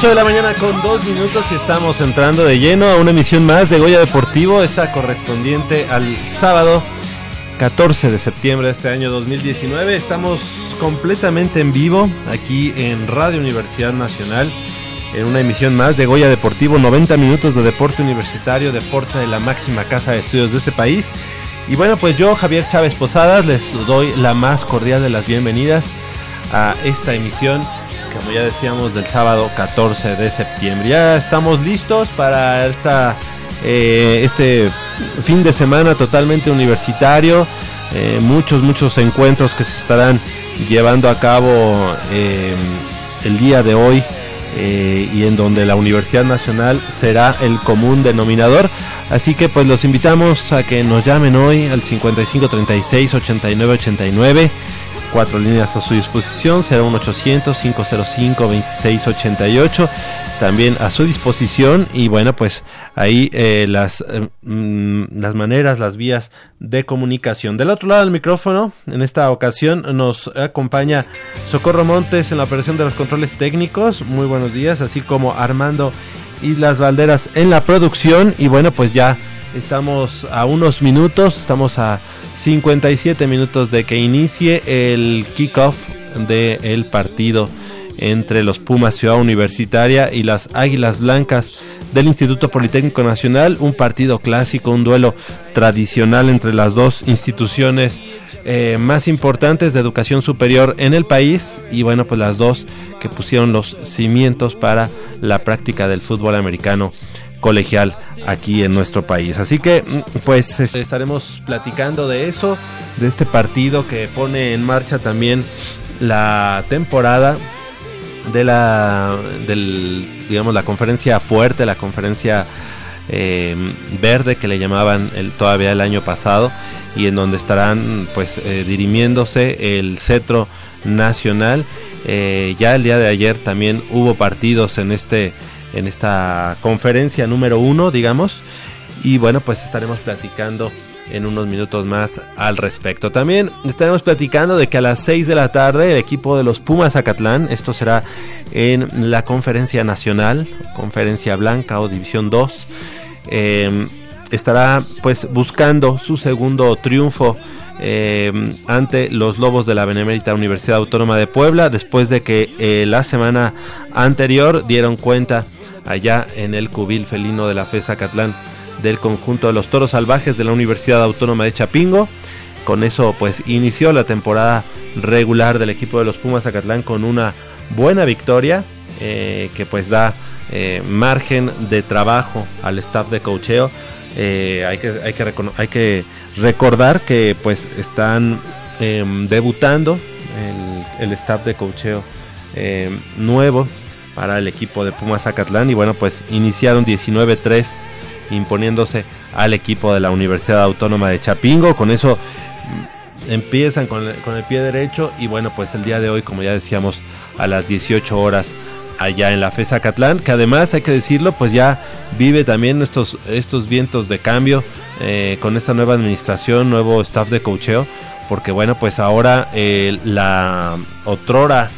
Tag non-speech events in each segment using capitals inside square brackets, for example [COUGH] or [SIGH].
Las 8 de la mañana con 2 minutos y estamos entrando de lleno a una emisión más de Goya Deportivo, esta correspondiente al sábado 14 de septiembre de este año 2019. Estamos completamente en vivo aquí en Radio Universidad Nacional en una emisión más de Goya Deportivo, 90 minutos de deporte universitario, deporte de la máxima casa de estudios de este país. Y bueno, pues yo, Javier Chávez Posadas, les doy la más cordial de las bienvenidas a esta emisión como ya decíamos, del sábado 14 de septiembre. Ya estamos listos para esta, eh, este fin de semana totalmente universitario. Eh, muchos, muchos encuentros que se estarán llevando a cabo eh, el día de hoy y en donde la Universidad Nacional será el común denominador. Así que pues los invitamos a que nos llamen hoy al 5536 8989 cuatro líneas a su disposición, será un 800-505-2688, también a su disposición. Y bueno, pues ahí eh, las, eh, mm, las maneras, las vías de comunicación. Del otro lado del micrófono, en esta ocasión nos acompaña Socorro Montes en la operación de los controles técnicos, muy buenos días, así como Armando Islas Valderas en la producción. Y bueno, pues ya estamos a unos minutos, estamos a 57 minutos de que inicie el kickoff del partido entre los Pumas Ciudad Universitaria y las Águilas Blancas del Instituto Politécnico Nacional, un partido clásico, un duelo tradicional entre las dos instituciones eh, más importantes de educación superior en el país y bueno, pues las dos que pusieron los cimientos para la práctica del fútbol americano colegial aquí en nuestro país. Así que mm, pues estaremos platicando de eso, de este partido que pone en marcha también la temporada de la del digamos la conferencia fuerte, la conferencia eh, verde que le llamaban el, todavía el año pasado y en donde estarán pues eh, dirimiéndose el cetro nacional. Eh, ya el día de ayer también hubo partidos en este en esta conferencia número uno, digamos. Y bueno, pues estaremos platicando en unos minutos más al respecto. También estaremos platicando de que a las 6 de la tarde el equipo de los Pumas Acatlán, esto será en la conferencia nacional, conferencia blanca o división 2, em, estará pues buscando su segundo triunfo em, ante los Lobos de la Benemérita Universidad Autónoma de Puebla, después de que eh, la semana anterior dieron cuenta allá en el cubil felino de la FESA Catlán del conjunto de los toros salvajes de la Universidad Autónoma de Chapingo. Con eso pues inició la temporada regular del equipo de los Pumas Acatlán con una buena victoria eh, que pues da eh, margen de trabajo al staff de cocheo. Eh, hay, que, hay, que hay que recordar que pues están em, debutando el, el, staff de cocheo em, nuevo para el equipo de Pumas Zacatlán. Y bueno pues iniciaron 19-3 imponiéndose al equipo de la Universidad Autónoma de Chapingo. Con eso mm, empiezan con el, con el pie derecho. Y bueno pues el día de hoy como ya decíamos a las 18 horas allá en la FESA Catlán, que además hay que decirlo, pues ya vive también estos, estos vientos de cambio eh, con esta nueva administración, nuevo staff de cocheo, porque bueno, pues ahora eh, la otrora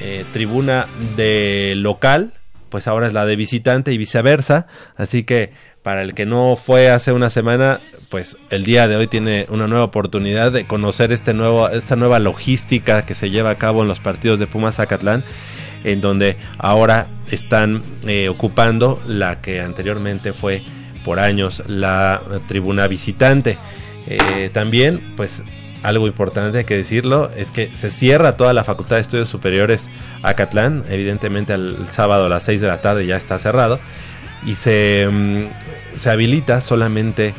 eh, tribuna de local, pues ahora es la de visitante y viceversa. Así que para el que no fue hace una semana, pues el día de hoy tiene una nueva oportunidad de conocer este nuevo, esta nueva logística que se lleva a cabo en los partidos de Pumas Zacatlán, en donde ahora están eh, ocupando la que anteriormente fue por años la tribuna visitante. Eh, también, pues algo importante hay que decirlo, es que se cierra toda la Facultad de Estudios Superiores Acatlán, evidentemente el sábado a las 6 de la tarde ya está cerrado, y se, mm, se habilita solamente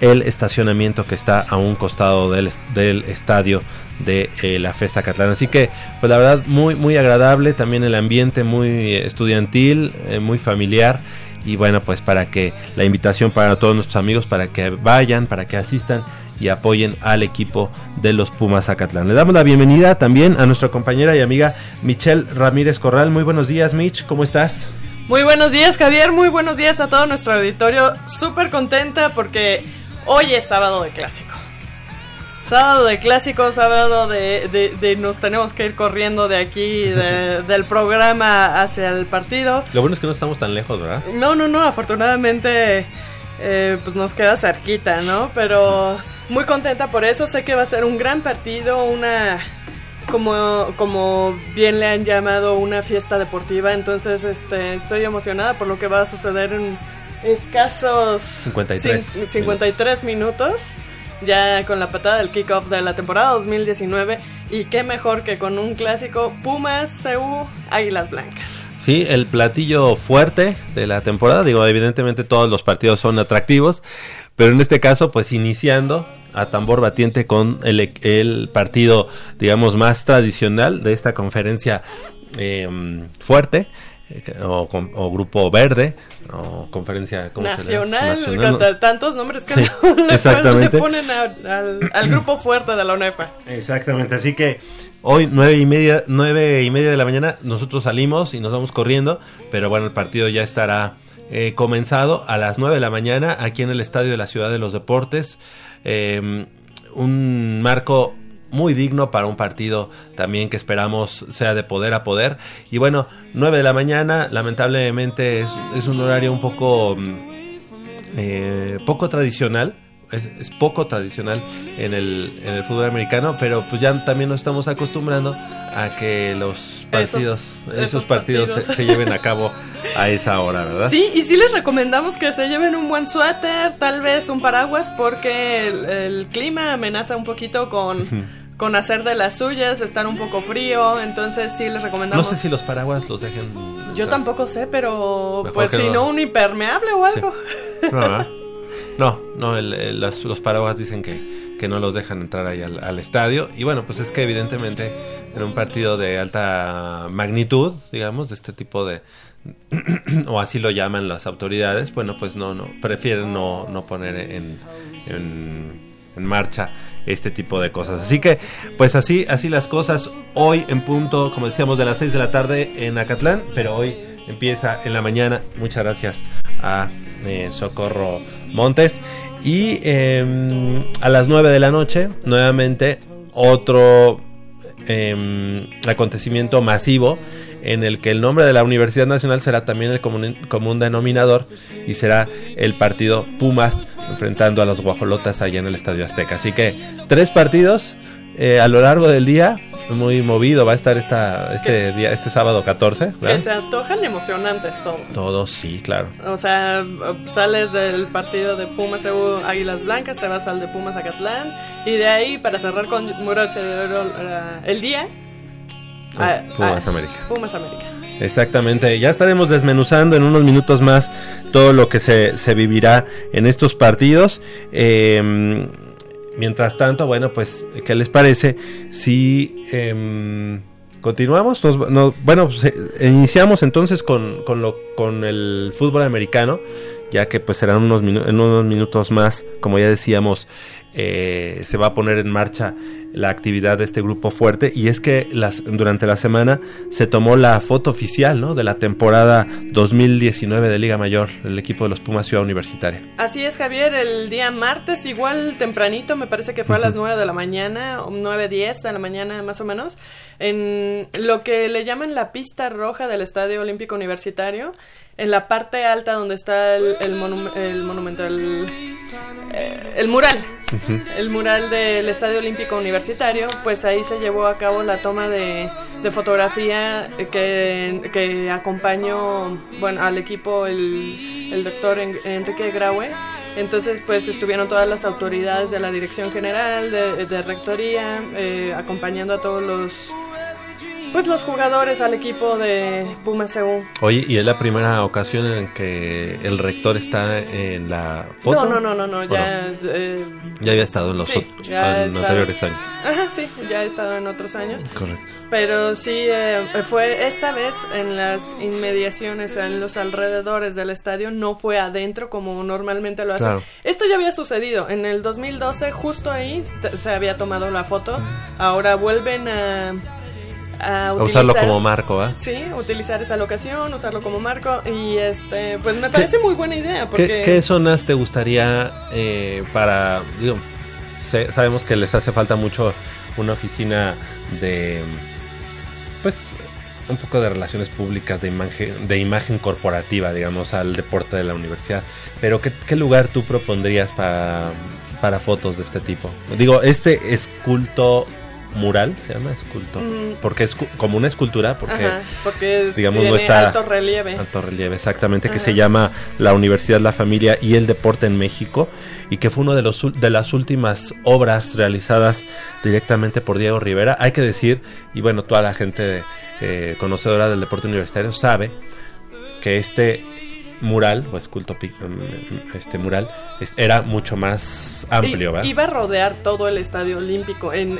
el estacionamiento que está a un costado del, del estadio de eh, la FES Acatlán. Así que, pues la verdad, muy, muy agradable, también el ambiente muy estudiantil, eh, muy familiar. Y bueno, pues para que la invitación para todos nuestros amigos, para que vayan, para que asistan y apoyen al equipo de los Pumas Zacatlán. Le damos la bienvenida también a nuestra compañera y amiga Michelle Ramírez Corral. Muy buenos días, Mitch, ¿cómo estás? Muy buenos días, Javier. Muy buenos días a todo nuestro auditorio. Súper contenta porque hoy es sábado de clásico. Sábado de clásicos, sábado de, de, nos tenemos que ir corriendo de aquí, [LAUGHS] del programa hacia el partido. Lo bueno es que no estamos tan lejos, ¿verdad? No, no, no, afortunadamente eh, pues nos queda cerquita, ¿no? Pero muy contenta por eso, sé que va a ser un gran partido, una como, como bien le han llamado una fiesta deportiva, entonces este, estoy emocionada por lo que va a suceder en escasos 53, 53 minutos. ya con la patada del kickoff de la temporada 2019 y qué mejor que con un clásico Pumas, CU, Águilas Blancas. Sí, el platillo fuerte de la temporada, digo, evidentemente todos los partidos son atractivos, pero en este caso pues iniciando a tambor batiente con el, el partido, digamos, más tradicional de esta conferencia eh, fuerte. Eh, o, o, grupo verde o conferencia nacional, Nacional. tantos nombres que [LAUGHS] le, ponen al, grupo fuerte de la UNEFA exactamente así que hoy nueve y media nueve y media de la mañana nosotros salimos y nos vamos corriendo pero bueno el partido ya estará eh, comenzado a las nueve de la mañana aquí en el estadio de la ciudad de los deportes eh, un marco muy digno para un partido también que esperamos sea de poder a poder. Y bueno, 9 de la mañana, lamentablemente es, es un horario un poco, mm, eh, poco tradicional. Es, poco tradicional en el, en el fútbol americano, pero pues ya también nos estamos acostumbrando a que los partidos, esos, partidos, Se, lleven a cabo a esa hora, ¿verdad? Sí, y sí les recomendamos que se lleven un buen suéter, tal vez un paraguas, porque el, clima amenaza un poquito con, con hacer de las suyas, estar un poco frío, entonces sí les recomendamos. No sé si los paraguas los dejen. Yo tampoco sé, pero pues si no un impermeable o algo. No, [LAUGHS] no, los paraguas dicen que que no los dejan entrar ahí al, estadio. Y bueno, pues es que evidentemente en un partido de alta magnitud, digamos, de este tipo de... [CLEARS THROAT] o así lo llaman las autoridades, bueno, pues no, no, prefieren no, no poner en, en, marcha este tipo de cosas. Así que, pues así, así las cosas. Hoy en punto, como decíamos, de las 6 de la tarde en Acatlán, pero hoy empieza en la mañana. Muchas gracias a eh, Socorro Montes. Y em, a las 9 de la noche, nuevamente, otro em, acontecimiento masivo en el que el nombre de la Universidad Nacional será también el común, denominador y será el partido Pumas enfrentando a los Guajolotas allá en el Estadio Azteca. Así que tres partidos eh, a lo largo del día muy movido va a estar esta, este día, este sábado 14. Que se antojan emocionantes todos. Todos, sí, claro. O sea, sales del partido de Pumas Águilas Blancas, te vas al de Pumas Acatlán y de ahí para cerrar con Muroche de Oro eh, el día. Pumas América. Pumas América. Exactamente, ya estaremos desmenuzando en unos minutos más todo lo que se, se vivirá en estos partidos. Eh, Mientras tanto, bueno, pues, ¿qué les parece si em, continuamos? bueno, pues, eh, iniciamos entonces con, con, lo, con el fútbol americano, ya que pues serán unos, en unos minutos más, como ya decíamos, eh, se va a poner en marcha la actividad de este grupo fuerte y es que las, durante la semana se tomó la foto oficial ¿no? de la temporada 2019 de Liga Mayor, el equipo de los Pumas Ciudad Universitaria. Así es Javier, el día martes igual tempranito, me parece que fue a las 9 de la mañana, 9.10 de la mañana más o menos, en lo que le llaman la pista roja del Estadio Olímpico Universitario en la parte alta donde está el, el, monumento, el, eh, el mural, el mural del Estadio Olímpico Universitario, pues ahí se llevó a cabo la toma de, de fotografía que, que, acompañó bueno, al equipo el, el doctor Enrique Graue. Entonces, pues estuvieron todas las autoridades de la Dirección General, de, de Rectoría, eh, acompañando a todos los pues los jugadores al equipo de Puma CU. Oye, ¿y es la primera ocasión en que el rector está en la foto? No, no, no, no, ya... Eh, ya había estado en los anteriores años. Ajá, sí, ya ha estado en otros años. Correcto. Pero sí, eh, fue esta vez en las inmediaciones, en los alrededores del estadio, no fue adentro como normalmente lo hacen. Esto ya había sucedido, en el 2012 justo ahí se había tomado la foto, ahora vuelven a a, usarlo como marco, ¿eh? Sí, utilizar esa locación, usarlo como marco y este, pues me parece muy buena idea. Porque... ¿Qué, zonas te gustaría eh, para, digo, sabemos que les hace falta mucho una oficina de, pues, un poco de relaciones públicas, de imagen, de imagen corporativa, digamos, al deporte de la universidad. Pero, ¿qué, lugar tú propondrías para, para fotos de este tipo? Digo, este esculto mural, se llama escultor, mm. porque es como una escultura, porque, porque digamos no está alto relieve. Alto relieve, exactamente, que se llama la Universidad, la Familia y el Deporte en México y que fue una de, los, de las últimas obras realizadas directamente por Diego Rivera. Hay que decir, y bueno, toda la gente eh, conocedora del deporte universitario sabe que este mural o esculto mm, este mural era mucho más amplio iba a rodear todo el estadio olímpico. En,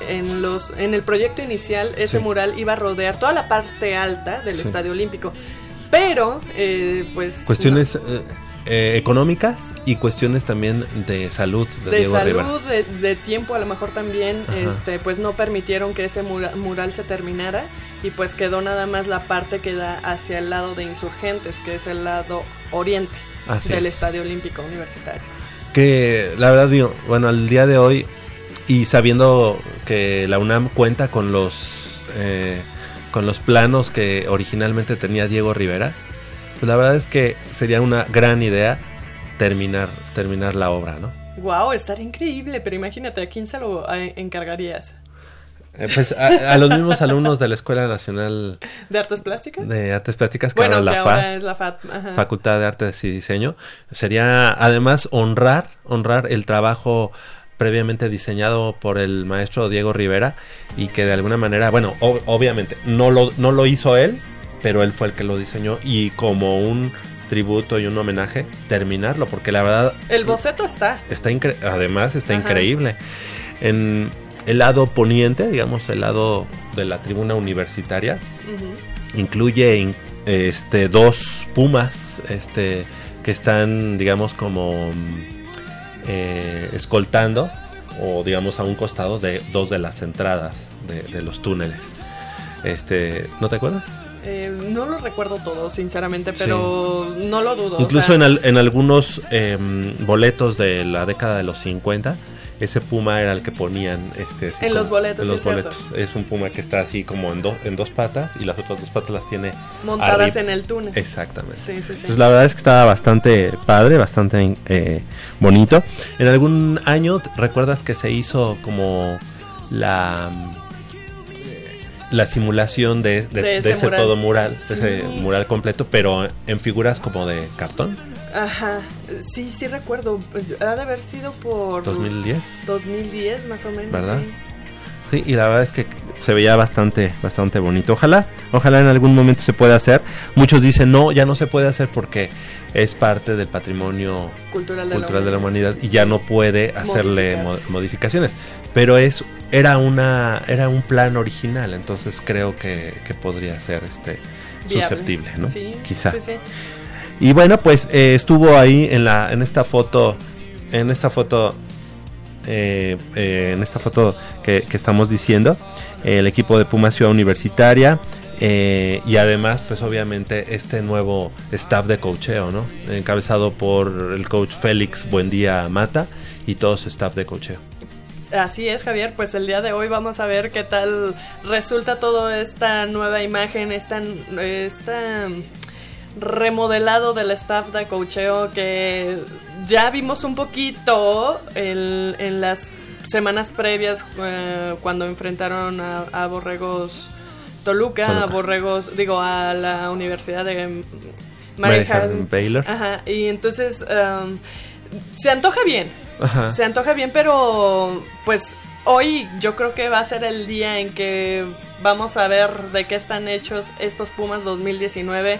en, los en el proyecto inicial ese mural iba a rodear toda la parte alta del estadio olímpico. Pero eh, pues cuestiones eh, eh, económicas y cuestiones también de salud de, salud de, tiempo a lo mejor también este pues no permitieron que ese mural, se terminara y pues quedó nada más la parte que da hacia el lado de insurgentes que es el lado oriente del Estadio Olímpico Universitario. Que la verdad digo bueno al día de hoy y sabiendo que la UNAM cuenta con los eh, con los planos que originalmente tenía Diego Rivera pues la verdad es que sería una gran idea terminar, terminar la obra, ¿no? Wow, estaría increíble, pero imagínate, ¿a quién se lo encargarías? Eh, pues a, los mismos alumnos de la Escuela Nacional de Artes Plásticas. De Artes Plásticas, que ahora, la es la FAT. Facultad de Artes y Diseño. Sería además honrar, honrar el trabajo previamente diseñado por el maestro Diego Rivera y que de alguna manera, bueno, obviamente no lo, no lo hizo él, pero él fue el que lo diseñó y como un tributo y un homenaje terminarlo porque la verdad el boceto está. Está además está increíble. En el lado poniente digamos el lado de la tribuna universitaria incluye este dos pumas este que están digamos como eh, escoltando o digamos a un costado de dos de las entradas de, de los túneles. Este no te acuerdas eh, no lo recuerdo todo, sinceramente, pero no lo dudo. Incluso en, algunos em, boletos de la década de los 50, ese puma era el que ponían este en los boletos los boletos. Es un puma que está así como en, en dos patas y las otras dos patas las tiene montadas en el túnel. Exactamente. Entonces la verdad es que estaba bastante padre bastante eh, bonito. En algún año recuerdas que se hizo como la la simulación de, ese, todo mural, de ese mural completo, pero en figuras como de cartón. Ajá, sí, sí recuerdo. Ha de haber sido por... 2010. 2010 más o menos. ¿Verdad? Sí. y la verdad es que se veía bastante, bastante bonito. Ojalá, ojalá en algún momento se pueda hacer. Muchos dicen no, ya no se puede hacer porque es parte del patrimonio cultural de, la, humanidad y ya no puede hacerle modificaciones. Pero es era una era un plan original, entonces creo que, podría ser este susceptible, ¿no? Sí, Quizá. Sí, sí. Y bueno, pues eh, estuvo ahí en la en esta foto en esta foto eh, eh, en esta foto que, estamos diciendo el equipo de Puma Ciudad Universitaria y además pues obviamente este nuevo staff de cocheo, ¿no? Encabezado por el coach Félix Buendía Mata y todo su staff de cocheo. Así es, Javier. Pues el día de hoy vamos a ver qué tal resulta toda esta nueva imagen, esta, esta remodelado del staff de cocheo que ya vimos un poquito en, las semanas previas eh, cuando enfrentaron a, Borregos Toluca, a Borregos, digo, a la Universidad de Maryland Baylor. Ajá, y entonces um, se antoja bien se antoja bien, pero pues hoy yo creo que va a ser el día en que vamos a ver de qué están hechos estos Pumas 2019.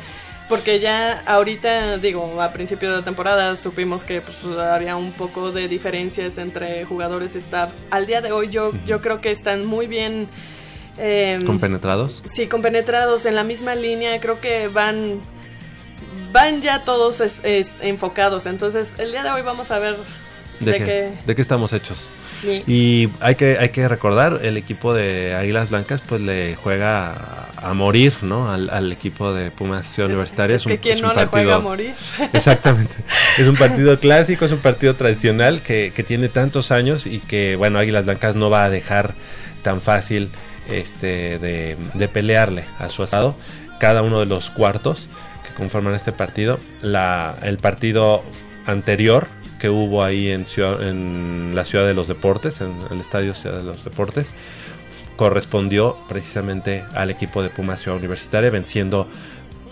Porque ya ahorita, digo, a principio de temporada supimos que pues, había un poco de diferencias entre jugadores y staff. Al día de hoy yo, yo creo que están muy bien... Eh, ¿Compenetrados? Sí, compenetrados en la misma línea. Creo que van van ya todos enfocados. Entonces, el día de hoy vamos a ver de, qué, de qué estamos hechos. Y hay que, hay que recordar, el equipo de Águilas Blancas pues le juega a morir, ¿no? Al, equipo de Pumas Universitaria. Es, que quien no le juega a morir. [LAUGHS] Exactamente. es un partido clásico, es un partido tradicional que, que tiene tantos años y que, bueno, Águilas Blancas no va a dejar tan fácil este, de, de pelearle a su asado cada uno de los cuartos que conforman este partido. La, el partido anterior que hubo ahí en, en la Ciudad de los Deportes, en el Estadio Ciudad de los Deportes, correspondió precisamente al equipo de Pumas Ciudad Universitaria, venciendo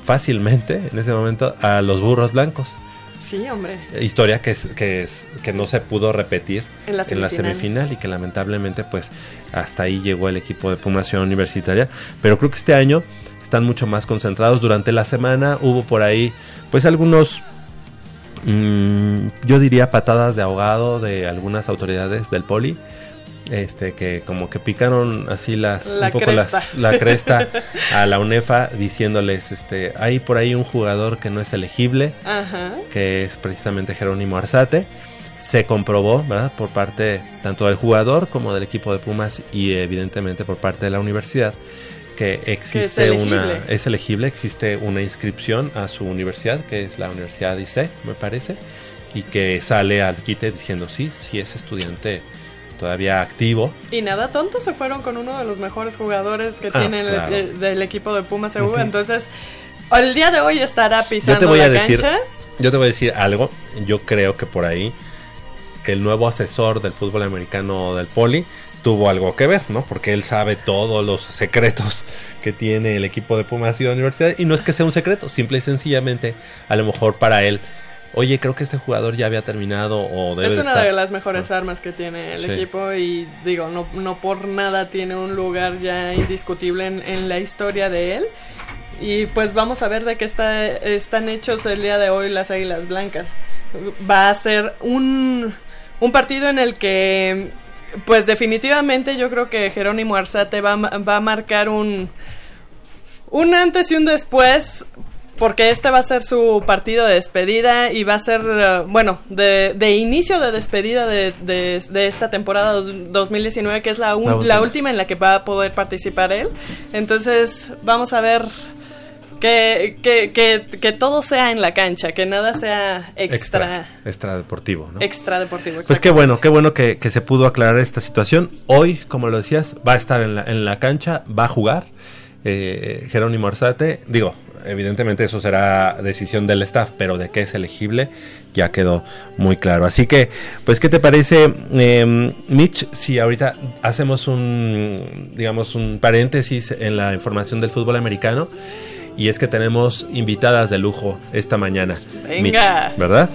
fácilmente en ese momento a los burros blancos. Sí, hombre. Historia que, es, que, es, que no se pudo repetir en la, semifinal. y que lamentablemente pues hasta ahí llegó el equipo de Pumas Ciudad Universitaria. Pero creo que este año están mucho más concentrados. Durante la semana hubo por ahí pues algunos Mm, yo diría patadas de ahogado de algunas autoridades del poli. Este, que como que picaron así las la un poco cresta. la cresta [LAUGHS] a la UNEFA diciéndoles este hay por ahí un jugador que no es elegible que es precisamente Jerónimo Arzate se comprobó ¿verdad? por parte tanto del jugador como del equipo de Pumas y evidentemente por parte de la universidad que existe una es elegible, existe una inscripción a su universidad, que es la Universidad de ICE, me parece, y que sale al quite diciendo sí, sí es estudiante todavía activo. Y nada tonto, se fueron con uno de los mejores jugadores que ah, tiene el, del equipo de Pumas EU, entonces el día de hoy estará pisando yo te voy la a decir, cancha. Yo te voy a decir algo, yo creo que por ahí el nuevo asesor del fútbol americano del Poli tuvo algo que ver, ¿no? Porque él sabe todos los secretos que tiene el equipo de Pumas y la universidad y no es que sea un secreto, simple y sencillamente a lo mejor para él oye, creo que este jugador ya había terminado o debe Es una de, las mejores ah. armas que tiene el equipo y digo, no, no por nada tiene un lugar ya indiscutible en, la historia de él. Y pues vamos a ver de qué está, están hechos el día de hoy las Águilas Blancas. Va a ser un, un partido en el que pues definitivamente yo creo que Jerónimo Arzate va, va a marcar un, un antes y un después porque este va a ser su partido de despedida y va a ser, eh, bueno, de, de, inicio de despedida de, de, esta temporada 2019, que es la, la, última en la que va a poder participar él. Entonces, vamos a ver que, que, que, todo sea en la cancha, que nada sea extra. Extra, deportivo, ¿no? Extra deportivo. Pues qué bueno, qué bueno que, se pudo aclarar esta situación. Hoy, como lo decías, va a estar en la, en la cancha, va a jugar. Eh, Jerónimo Arzate, digo, evidentemente eso será decisión del staff, pero de qué es elegible ya quedó muy claro. Así que, pues, ¿qué te parece, eh, Mitch, si ahorita hacemos un, digamos, un paréntesis en la información del fútbol americano? Y es que tenemos invitadas de lujo esta mañana. Venga. ¿Verdad?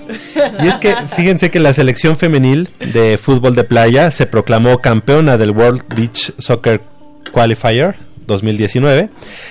Y es que fíjense que la selección femenil de fútbol de playa se proclamó campeona del World Beach Soccer Qualifier 2019,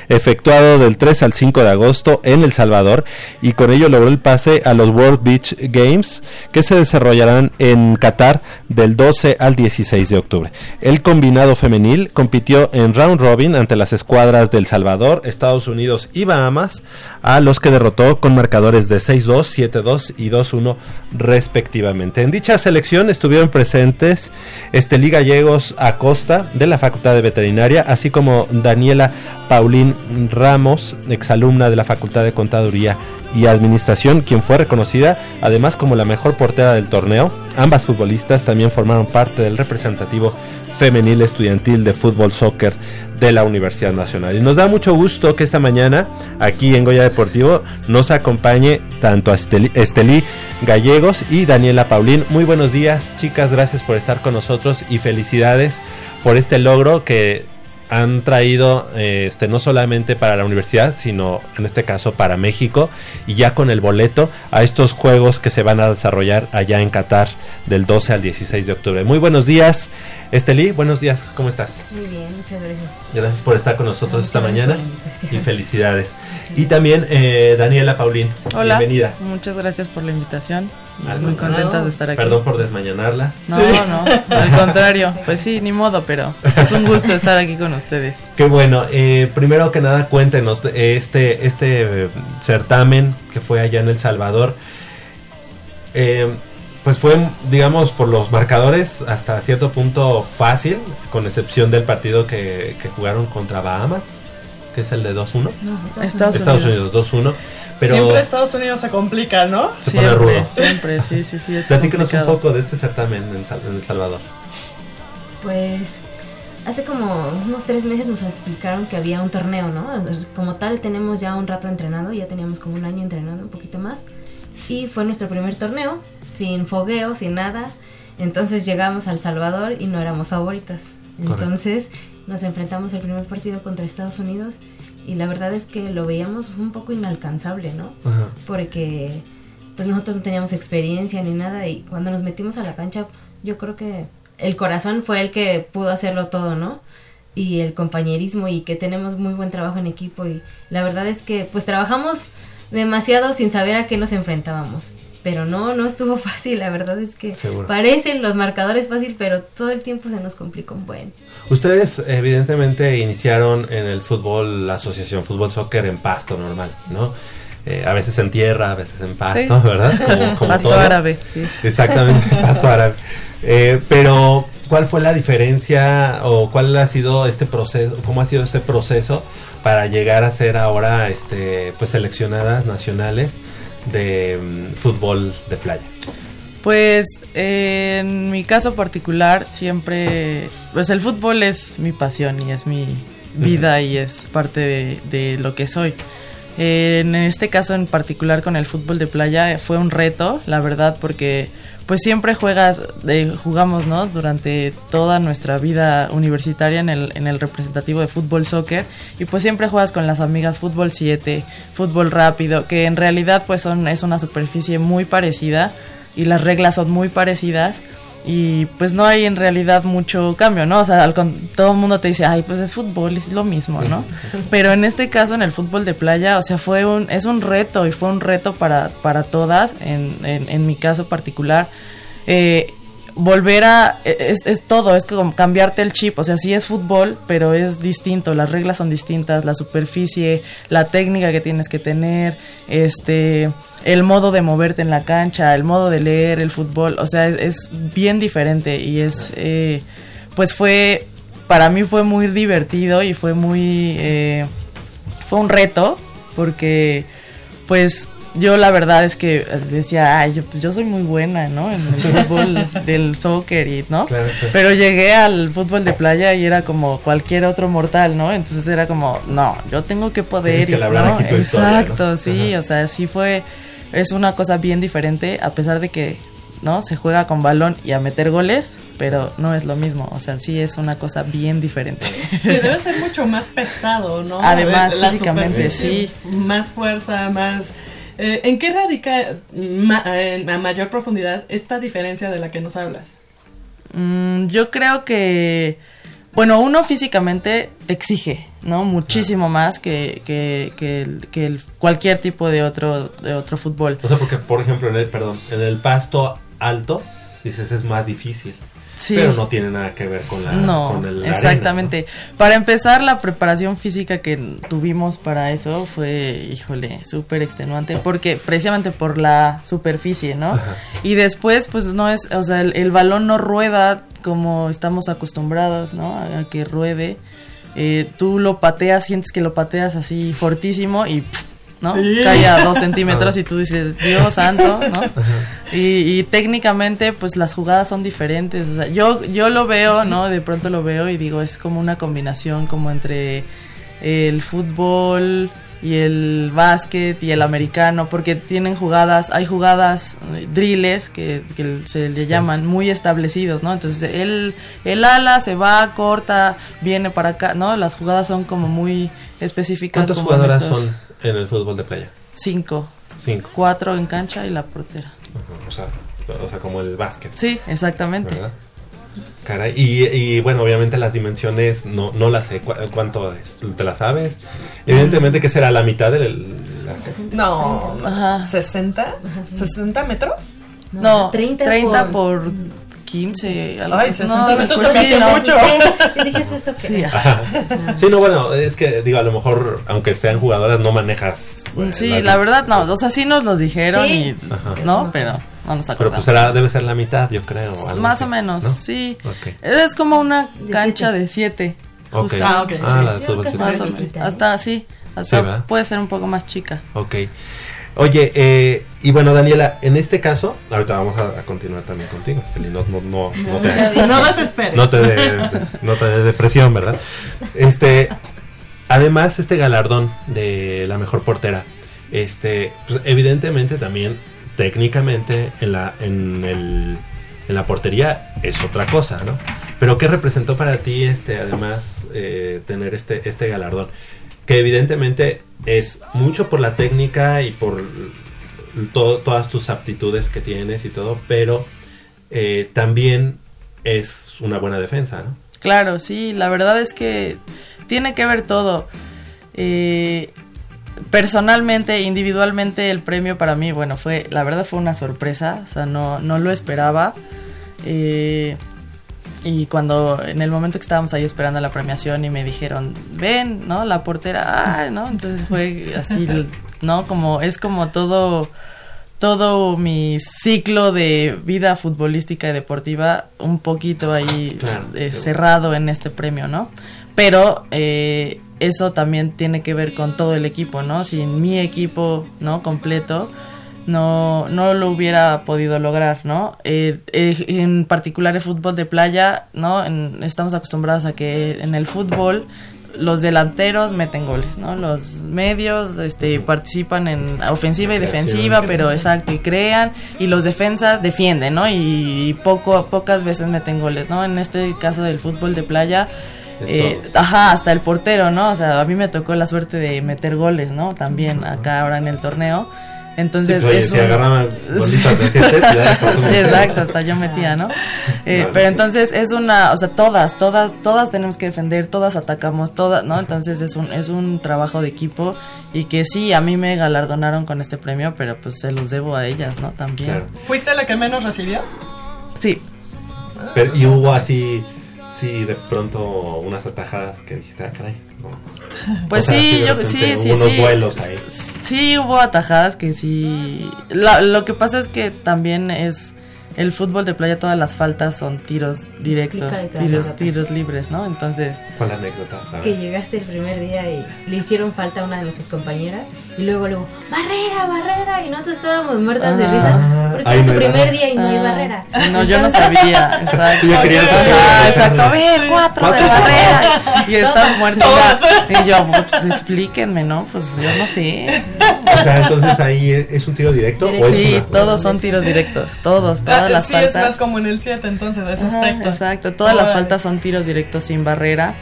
efectuado del 3 al 5 de agosto en El Salvador y con ello logró el pase a los World Beach Games que se desarrollarán en Qatar del 12 al 16 de octubre. El combinado femenil compitió en round robin ante las escuadras del Salvador, Estados Unidos y Bahamas, a los que derrotó con marcadores de 6-2, 7-2 y 2-1 respectivamente. En dicha selección estuvieron presentes Estelí Gallegos Acosta de la Facultad de Veterinaria, así como Daniela Paulín Ramos, exalumna de la Facultad de Contaduría y Administración, quien fue reconocida además como la mejor portera del torneo. Ambas futbolistas también formaron parte del representativo femenil estudiantil de fútbol soccer de la Universidad Nacional. Y nos da mucho gusto que esta mañana aquí en Goya Deportivo nos acompañe tanto a Estelí Gallegos y Daniela Paulín. Muy buenos días, chicas, gracias por estar con nosotros y felicidades por este logro que han traído eh, este no solamente para la universidad, sino en este caso para México y ya con el boleto a estos juegos que se van a desarrollar allá en Qatar del 12 al 16 de octubre. Muy buenos días, Estelí, buenos días, ¿cómo estás? Muy bien, muchas gracias. Gracias por estar con nosotros esta mañana y felicidades. Y también eh, Daniela Paulín, Hola, bienvenida. Muchas gracias por la invitación. Muy contentas de estar aquí. Perdón por desmañanarlas. No, no, al [LAUGHS] contrario. Pues sí, ni modo, pero es un gusto estar aquí con ustedes. Qué bueno. Eh, primero que nada, cuéntenos este, este certamen que fue allá en El Salvador. Eh, pues fue, digamos, por los marcadores hasta cierto punto fácil, con excepción del partido que, jugaron contra Bahamas. Que es el de 2-1. No, Estados Estados Unidos. Unidos 2-1. Pero Siempre Estados Unidos se complica, ¿no? se pone siempre, rudo. siempre, sí, sí, sí. Es Platícanos un complicado. poco de este certamen en, Sal- en El Salvador. Pues hace como unos tres meses nos explicaron que había un torneo, ¿no? Como tal tenemos ya un rato entrenado, ya teníamos como un año entrenando, un poquito más. Y fue nuestro primer torneo, sin fogueo, sin nada. Entonces llegamos al Salvador y no éramos favoritas. Correcto. Nos enfrentamos el primer partido contra Estados Unidos y la verdad es que lo veíamos un poco inalcanzable, ¿no? Ajá. porque pues nosotros no teníamos experiencia ni nada y cuando nos metimos a la cancha yo creo que el corazón fue el que pudo hacerlo todo, ¿no? Y el compañerismo y que tenemos muy buen trabajo en equipo y la verdad es que pues trabajamos demasiado sin saber a qué nos enfrentábamos. Pero no, no estuvo [LAUGHS] fácil, la verdad es que Seguro. parecen los marcadores fácil, pero todo el tiempo se nos complicó un buen. Ustedes evidentemente iniciaron en el fútbol, la asociación fútbol soccer en pasto normal, ¿no? Eh, a veces en tierra, a veces en pasto, Sí. ¿verdad? Como, como Pasto todos. árabe, sí. Exactamente, [LAUGHS] pasto árabe. Eh, pero, ¿cuál fue la diferencia o cuál ha sido este proceso, cómo ha sido este proceso para llegar a ser ahora, este, pues seleccionadas nacionales de mm, fútbol de playa? Pues eh, en mi caso particular siempre, pues el fútbol es mi pasión y es mi vida y es parte de, de lo que soy. Eh, en este caso en particular con el fútbol de playa eh, fue un reto, la verdad, porque pues siempre juegas, eh, jugamos, ¿no? Durante toda nuestra vida universitaria en el, en el representativo de fútbol soccer y pues siempre juegas con las amigas fútbol 7, fútbol rápido, que en realidad pues son, es una superficie muy parecida y las reglas son muy parecidas y pues no hay en realidad mucho cambio, ¿no? O sea, al todo el mundo te dice, ay, pues es fútbol, es lo mismo, ¿no? [LAUGHS] Pero en este caso, en el fútbol de playa, o sea, fue un, es un reto y fue un reto para, para todas, en, en, en mi caso particular. Eh, volver a es, es todo, es como cambiarte el chip, o sea, sí es fútbol, pero es distinto, las reglas son distintas, la superficie, la técnica que tienes que tener, este, el modo de moverte en la cancha, el modo de leer el fútbol, o sea, es, es bien diferente y es, eh, pues fue, para mí fue muy divertido y fue muy, eh, fue un reto, porque, pues, yo la verdad es que decía, ay, yo, pues, yo soy muy buena, ¿no? En el fútbol [LAUGHS] del soccer y, ¿no? Claro, claro. Pero llegué al fútbol de playa y era como cualquier otro mortal, ¿no? Entonces era como, no, yo tengo que poder que aquí tu historia, Exacto, ¿no? sí, Ajá. o sea, sí fue, es una cosa bien diferente, a pesar de que, ¿no? Se juega con balón y a meter goles, pero no es lo mismo, o sea, sí es una cosa bien diferente. Sí, debe ser mucho más pesado, ¿no? Además, La físicamente, sí. Más fuerza, más... eh, ¿En qué radica ma- en- a mayor profundidad esta diferencia de la que nos hablas? Mm, yo creo que, bueno, uno físicamente te exige, ¿no? Muchísimo más que, que, que, el- que el- cualquier tipo de otro, de otro fútbol. O sea, porque, por ejemplo, en el, perdón, en el pasto alto, dices, es más difícil. Sí. Pero no tiene nada que ver con la No, con el arena, exactamente. Para empezar, la preparación física que tuvimos para eso fue, híjole, súper extenuante, porque precisamente por la superficie, ¿no? Ajá. Y después, pues no es, o sea, el, el balón no rueda como estamos acostumbrados, ¿no? A, a que ruede. Eh, tú lo pateas, sientes que lo pateas así fortísimo y, pff, ¿no? Sí. Cae a dos [LAUGHS] centímetros y tú dices, Dios santo, ¿no? Y, y técnicamente, pues las jugadas son diferentes. O sea, yo, yo lo veo, ¿no? De pronto lo veo y digo, es como una combinación como entre el fútbol y el básquet y el americano, porque tienen jugadas, hay jugadas, eh, drills que, que se le Sí. llaman muy establecidos, ¿no? Entonces el, el ala se va, corta, viene para acá, ¿no? Las jugadas son como muy específicas. ¿Cuántas jugadoras estos son en el fútbol de playa? Cinco, Cinco. cuatro en cancha y la portera. Ajá, O sea, o sea, como el básquet. Sí, exactamente. ¿Verdad? Caray, y, y bueno, obviamente las dimensiones no, no las sé. ¿Cu- ¿Cuánto es? ¿Te las sabes? Evidentemente que será la mitad del... la- No, Ajá. ¿60? ¿60 metros? No, 30 30, por- por, 15. Algo Ay, así. 60 no, sí, hace no. mucho. ¿Qué dijiste eso? que Sí, no, bueno, es que digo, a lo mejor, aunque sean jugadoras, no manejas. eh, Sí, la verdad no, o sea, sí nos los dijeron Sí. y Ajá. no, pero no nos Pero acordamos. pues será, debe ser la mitad, yo creo. algo Más así, o menos, ¿no? sí. Es como una cancha de 7. Ok. Justo. Ah, ok. Ah, la de Yo fútbol creo que siete. Más o Sí, menos. chiquita, ¿eh? Hasta sí, Sí, hasta puede ser un poco más chica. Ok. Oye, eh, y bueno, Daniela, en este caso, ahorita vamos a, a continuar también contigo, Esteli, no, no, no, no te, No desesperes. [LAUGHS] no te dé no te dé depresión, ¿verdad? Este, además, este galardón de la mejor portera, este, pues, evidentemente también, técnicamente, en la, en el, en la portería es otra cosa, ¿no? Pero ¿qué representó para ti, este, además, eh, tener este, este galardón? Que evidentemente es mucho por la técnica y por to- todas tus aptitudes que tienes y todo, pero eh, también es una buena defensa, ¿no? Claro, sí, la verdad es que tiene que ver todo. Eh, personalmente, individualmente, el premio para mí, bueno, fue, la verdad fue una sorpresa, o sea, no, no lo esperaba. Eh, y cuando, en el momento que estábamos ahí esperando la premiación y me dijeron, ven, ¿no? La portera, ah, ¿no? Entonces fue así, ¿no? Como, es como todo todo mi ciclo de vida futbolística y deportiva un poquito ahí Claro, eh, cerrado en este premio, ¿no? Pero eh, eso también tiene que ver con todo el equipo, ¿no? Sin mi equipo, ¿no? Completo, no, no lo hubiera podido lograr, ¿no? Eh, eh, en particular el fútbol de playa, ¿no? En- estamos acostumbrados a que en el fútbol los delanteros meten goles, ¿no? Los medios este, participan en ofensiva y defensiva, pero exacto, y crean, y los defensas defienden, ¿no? Y, poco, pocas veces meten goles, ¿no? En este caso del fútbol de playa, eh, ajá, hasta el portero, ¿no? O sea, a mí me tocó la suerte de meter goles, ¿no? También acá ahora en el torneo. Entonces, Sí, pues, oye, es si un- agarraban bolitas de siete, exacto, hasta yo metía, ¿no? [LAUGHS] Eh, pero entonces es una, o sea, todas, todas, todas tenemos que defender, todas atacamos, todas, ¿no? Entonces es un, es un trabajo de equipo y que sí, a mí me galardonaron con este premio, pero pues se los debo a ellas, ¿no? También. Claro. ¿Fuiste la que menos recibió? Sí, Pero, y hubo así, sí, de pronto unas atajadas que dijiste, ah, caray. no. pues O sea, sí, yo, sí, hubo sí, unos sí. vuelos ahí. Sí, hubo atajadas que sí. La- lo que pasa es que también es el fútbol de playa, todas las faltas son tiros directos, tiros, tiros libres, ¿no? Entonces, ¿Cuál anécdota? Que llegaste el primer día y le hicieron falta a una de nuestras compañeras y luego luego barrera barrera y nosotros estábamos muertas de Ah. risa porque Ahí era su era. primer día y no hay Ah, barrera No, yo no sabía, exacto. Yo quería [LAUGHS] saber. exacto, a ver, cuatro de Cuatro. barrera. Y estás Todas. muerta. Y yo, pues explíquenme, ¿no? Pues yo no sé. O sea, entonces ahí es, es un tiro directo. ¿o es Sí, una- todos son tiros directos, todos, todas Ah, las sí, es más faltas. como en el 7, entonces, ese Ajá, aspecto. exacto, todas las faltas son tiros directos sin barrera.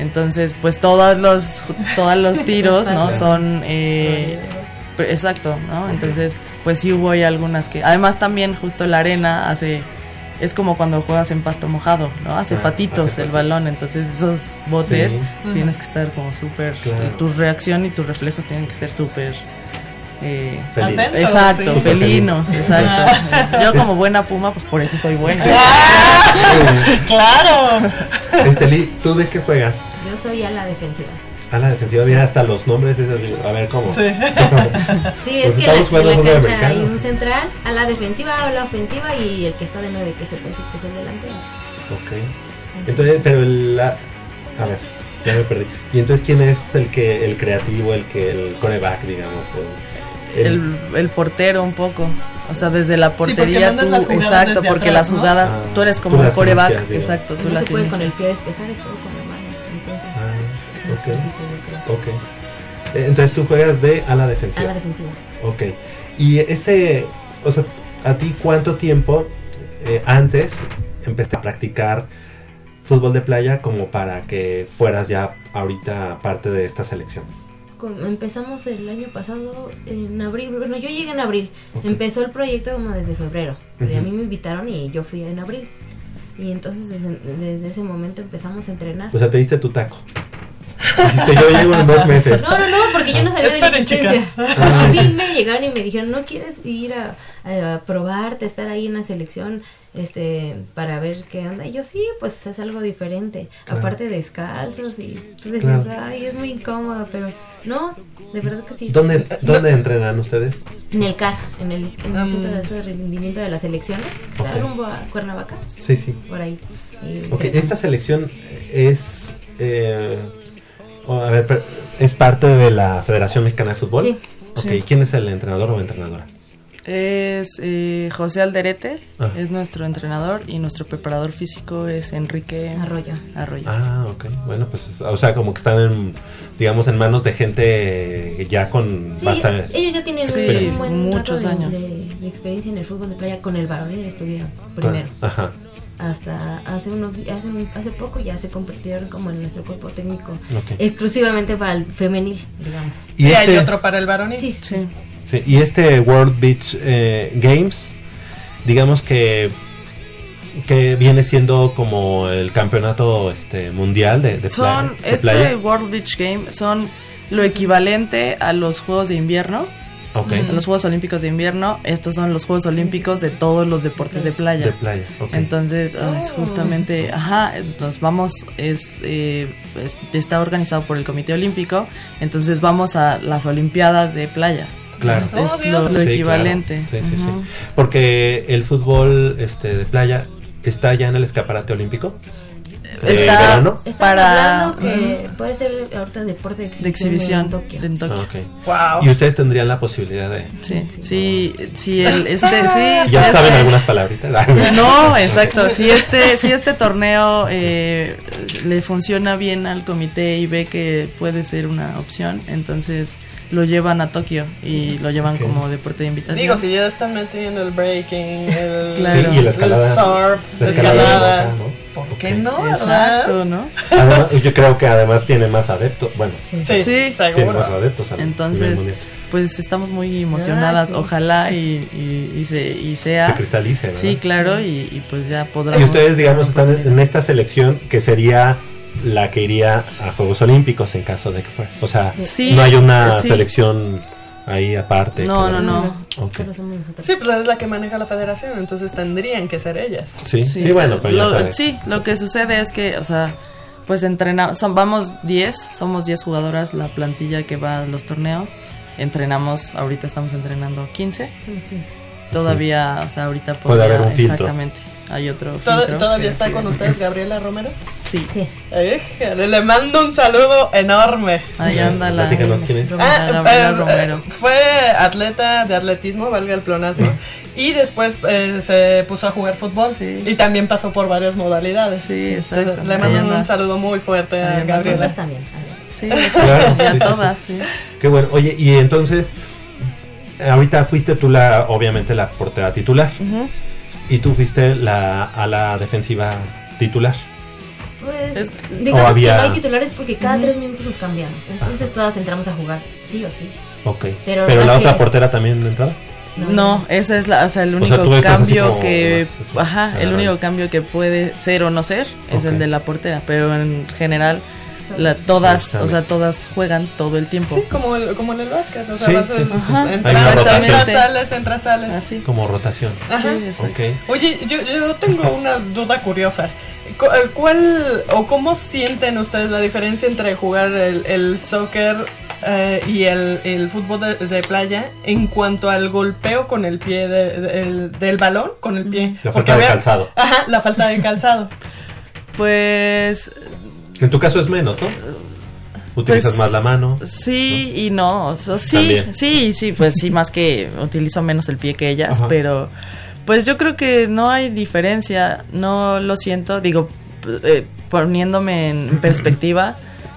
Entonces, pues todos los todos los [LAUGHS] tiros, ¿no? Son eh, Exacto, ¿no? Entonces, pues sí hubo ahí algunas que... Además también justo la arena hace... Es como cuando juegas en pasto mojado, ¿no? Hace Ah, patitos hace el balón, entonces esos botes Sí. tienes que estar como súper... Claro. Tu reacción y tus reflejos tienen que ser súper... eh, Felino. Exacto, sí. felinos, exacto. Yo como buena puma, pues por eso soy buena. [LAUGHS] [LAUGHS] ¡Claro! Esteli, ¿tú de qué juegas? Yo soy a la defensiva A la defensiva, mira hasta los nombres. de esas- A ver, ¿cómo? Sí. [LAUGHS] sí Pues es que la, en la cancha hay un central a la defensiva a la ofensiva y el que está de nueve que se puede decir que es el delantero Ok. Entonces, pero el... la- A ver, ya me perdí. ¿Y entonces quién es el que el creativo, el que el coreback, digamos? El, El, el portero un poco. O sea, desde la portería tú, exacto, porque atrás, las ¿no? jugadas, Ah, tú eres como el coreback, exacto, tú no las se puede con el pie despejar es todo con Ok. preciso, yo creo. Ok. Eh, Entonces tú juegas de a la defensiva. a la defensiva Ok. Y este, o sea, ¿a ti cuánto tiempo eh, antes empezaste a practicar fútbol de playa como para que fueras ya ahorita parte de esta selección? Empezamos el año pasado en abril, bueno yo llegué en abril, Ok. empezó el proyecto como desde febrero, pero a Ujú. mí me invitaron y yo fui en abril. Y entonces desde, desde ese momento empezamos a entrenar. O sea, te diste tu taco. Dijiste, yo llego en dos meses. No, no, no, porque yo no sabía de la Esperen, chicas. A mí me llegaron y me dijeron, ¿no quieres ir a, a probarte, estar ahí en la selección este para ver qué onda? Y yo, sí, pues es algo diferente. Claro. Aparte descalzos y tú decías, Claro. ay, es muy incómodo, pero no, de verdad que sí. ¿Dónde, ¿Dónde entrenan ustedes? En el CAR, en el en el Um, Instituto de Alto Rendimiento de las Elecciones, está rumbo a Cuernavaca, Sí, sí. por ahí. Y Ok, te- esta selección es eh, oh, a ver, pero, ¿es parte de la Federación Mexicana de Fútbol? Sí. Ok, Sí. ¿quién es el entrenador o entrenadora? Es eh, José Alderete, Ah. es nuestro entrenador y nuestro preparador físico es Enrique Arroyo. Arroyo. Ah, ok. Bueno, pues, o sea, como que están en, digamos, en manos de gente ya con Sí, bastante... ellos ya tienen Sí, un buen muchos años. De, de experiencia en el fútbol de playa con el varonil estuvieron primero. Ah, Ajá. Hasta hace unos hace, un- hace poco ya se convirtieron como en nuestro cuerpo técnico exclusivamente para el femenil, digamos. Y, Y, hay este, otro para el varonil. Sí, Sí. sí, y este World Beach eh, Games, digamos que que viene siendo como el campeonato este mundial de, de Son, playa. de este playa. World Beach Game son lo equivalente a los Juegos de Invierno, Ok. a los Juegos Olímpicos de Invierno. Estos son los Juegos Olímpicos de todos los deportes de playa. De playa, ok. Entonces, ah, es justamente, ajá, nos vamos, es, eh, es- está organizado por el Comité Olímpico, entonces vamos a las Olimpiadas de playa. Claro. Es, lo, lo Sí, equivalente. claro. Sí, sí. Porque el fútbol este de playa está ya en el escaparate olímpico. De Está para hablando que puede ser ahorita deporte de exhibición, de exhibición en Tokio. en Tokio. Ah, ok. Wow. Y ustedes tendrían la posibilidad de. Sí, sí, sí, el, [LAUGHS] este, sí. Ya sí, saben este- algunas palabritas. [LAUGHS] No, [LAUGHS] exacto. Si este, si este torneo eh, le funciona bien al comité y ve que puede ser una opción, entonces lo llevan a Tokio y lo llevan Ok. como deporte de invitación. Digo, si ya están metiendo el breaking, el, [LAUGHS] Claro. Sí, y la escalada. el surf, la la escalada escalada. ¿no? ¿Por qué no? Exacto, ¿no? Además, yo creo que además tiene más adeptos. Bueno, Sí. Sí, Sí. tiene más adeptos. Entonces, pues estamos muy emocionadas. Sí. Ojalá y, y, y se, y sea. se cristalice. ¿verdad? Sí, claro, y, y pues ya podrán. Y ustedes, digamos, están en esta selección que sería la que iría a Juegos Olímpicos en caso de que fuera. O sea, Sí. no hay una Sí. selección ahí aparte. No, no, no. Ok. Solo somos nosotros. Sí, pues es la que maneja la federación, entonces tendrían que ser ellas. Sí, sí, bueno, pero ya Lo- sabes. Sí, lo que sucede es que, o sea, pues entrenamos, son, vamos 10, somos 10 jugadoras la plantilla que va a los torneos. Entrenamos, ahorita estamos entrenando 15. Somos 15. Todavía, o sea, ahorita Puede podría- haber un filtro. Exactamente. Hay otro ¿Tod- filtro ¿Todavía está sí. con ustedes Gabriela Romero? Sí. Sí. Éjale, le mando un saludo enorme. Ahí anda la Platícanos quién es. Ah, Gabriela eh, Romero. fue atleta de atletismo, valga el plonasmo, y después eh, se puso a jugar fútbol Sí. y también pasó por varias modalidades. Sí, exacto. Le mando un saludo muy fuerte Ahí a anda. Gabriela. Nosotros también. Sí, Claro, y a sí, sí, todas, sí. Qué bueno. Oye, y entonces, ahorita fuiste tú la, obviamente, la portera titular. Y tú fuiste la a la defensiva titular. Pues, Es- digamos había- que no hay titulares porque cada tres minutos nos cambiamos. Entonces todas entramos a jugar, sí o sí. Ok. Pero Pero, no la que- otra portera también entraba. No, esa es la, o sea, el O único sea, cambio que, más, ajá, el único cambio que puede ser o no ser es el de la portera, pero en general la, todas, o sea, todas juegan todo el tiempo. Sí, como, el, como en el básquet. O sea, Sí, vas sí, sí, entras, entras, rotación. sales, entras, sales. Así. Como rotación. Ajá. Sí, exacto. Ok. Oye, yo, yo tengo una duda curiosa. Cu- eh, ¿Cuál o cómo sienten ustedes la diferencia entre jugar el, el soccer eh, y el, el fútbol de, de playa en cuanto al golpeo con el pie de- de- el- del balón con el pie? La Porque falta de calzado. Ajá, la falta de calzado. [LAUGHS] Pues En tu caso es menos, ¿no? Utilizas Pues, más la mano. sí y no, o sea, sí, También. sí, sí, pues sí, más que utilizo menos el pie que ellas, Ajá. pero pues yo creo que no hay diferencia, no lo siento, digo, eh, poniéndome en [CLEARS THROAT] perspectiva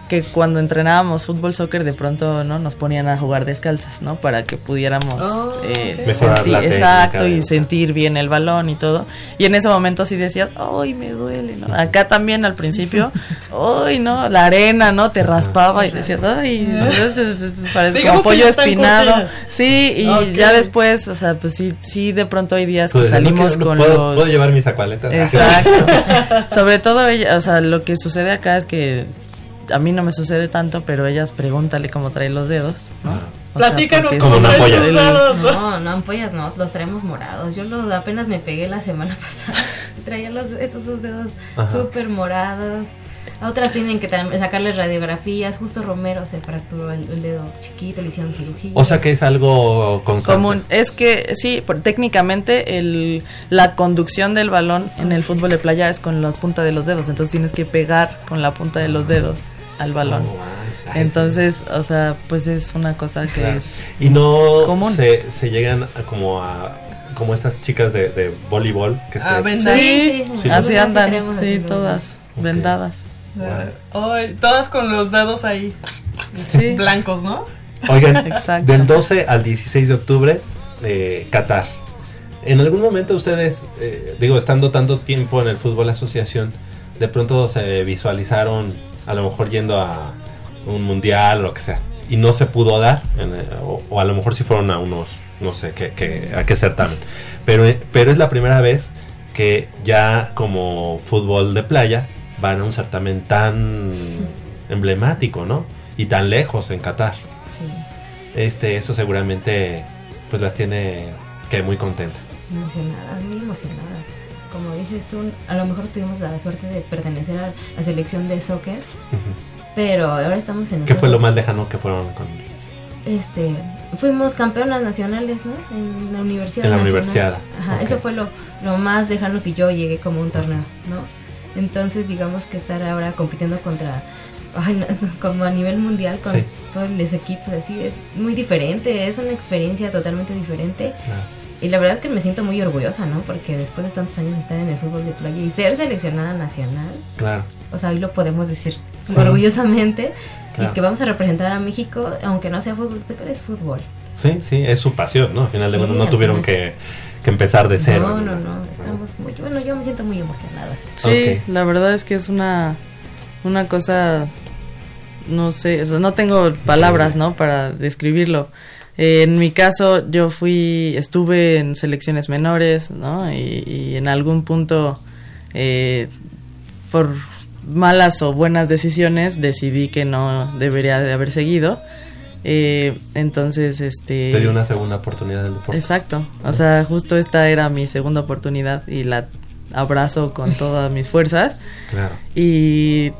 que cuando entrenábamos fútbol soccer de pronto no nos ponían a jugar descalzas no para que pudiéramos Oh, eh, ok. Mejorar sentir- la exacto y sentir bien el balón y todo y en ese momento sí decías ay me duele ¿no? acá también al principio [LAUGHS] ay no la arena no te raspaba y decías ay [LAUGHS] parece como pollo espinado sí y Ok. ya después o sea pues sí sí de pronto hay días que no salimos quiero- no con puedo, los puedo llevar mis acualetas. Exacto. [LAUGHS] Sobre todo ella, o sea, lo que sucede acá es que a mí no me sucede tanto, pero ellas pregúntale cómo trae los dedos, ¿no? O sea, Platícanos cómo polla. tus dedos. No, no, ampollas no, los traemos morados. Yo los apenas me pegué la semana [LAUGHS] pasada. Traía los, esos dos dedos súper morados. A otras tienen que sacarles radiografías. Justo Romero se fracturó el, el dedo chiquito, le hicieron cirugía. O sea que es algo constante. común. Es que sí, por- técnicamente el, la conducción del balón en el fútbol de playa es con la punta de los dedos, entonces tienes que pegar con la punta de los dedos al balón. Oh, ay, Entonces, o sea, pues es una cosa que Claro. es... Y no común. se, se llegan a como a como estas chicas de, de voleibol que Ah, se ven- Sí, Sí, sí. así Sí, andan, sí, todas vendadas. Ay, todas con los dedos ahí Sí, blancos, ¿no? Oigan, Exacto. del 12 al 16 de octubre, eh, Qatar. En algún momento ustedes, eh, digo, estando tanto tiempo en el fútbol asociación, de pronto se visualizaron a lo mejor yendo a un mundial o lo que sea, y no se pudo dar, en, eh, o, o a lo mejor si fueron a unos, no sé, qué, qué- a qué certamen. Pero, eh, pero es la primera vez que ya como fútbol de playa van a un certamen tan emblemático, ¿no? Y tan lejos en Qatar Sí, este eso seguramente pues las tiene que muy contentas emocionada, muy emocionada. Como dices tú, a lo mejor tuvimos la suerte de pertenecer a la selección de soccer, pero ahora estamos en... ¿qué fue lo más lejano que fueron con Este, fuimos campeonas nacionales, ¿no? En la universidad. En la nacional. universidad, Ajá, eso fue lo, lo más lejano que yo llegué como un torneo, ¿no? Entonces, digamos que estar ahora compitiendo contra, ay, no, no, como a nivel mundial con Sí. todos los equipos, así, es muy diferente, es una experiencia totalmente diferente. Claro. Y la verdad que me siento muy orgullosa, ¿no? Porque después de tantos años estar en el fútbol de playa y ser seleccionada nacional, claro o sea, hoy lo podemos decir Sí. orgullosamente. Claro. Y que vamos a representar a México, aunque no sea fútbol, soccer es fútbol. sí sí es su pasión no al final de Sí, cuentas no tuvieron que, que empezar de cero No, no, no, estamos muy, bueno, yo me siento muy emocionada. Sí, Ok. la verdad es que es una, una cosa, no sé, o sea, no tengo palabras, ¿no? Para describirlo. Eh, en mi caso, yo fui, estuve en selecciones menores, ¿no? Y, y en algún punto, eh, por malas o buenas decisiones, decidí que no debería de haber seguido. Eh, entonces, este... te dio una segunda oportunidad del deporte Exacto. O sea, justo esta era mi segunda oportunidad y la abrazo con todas mis fuerzas claro y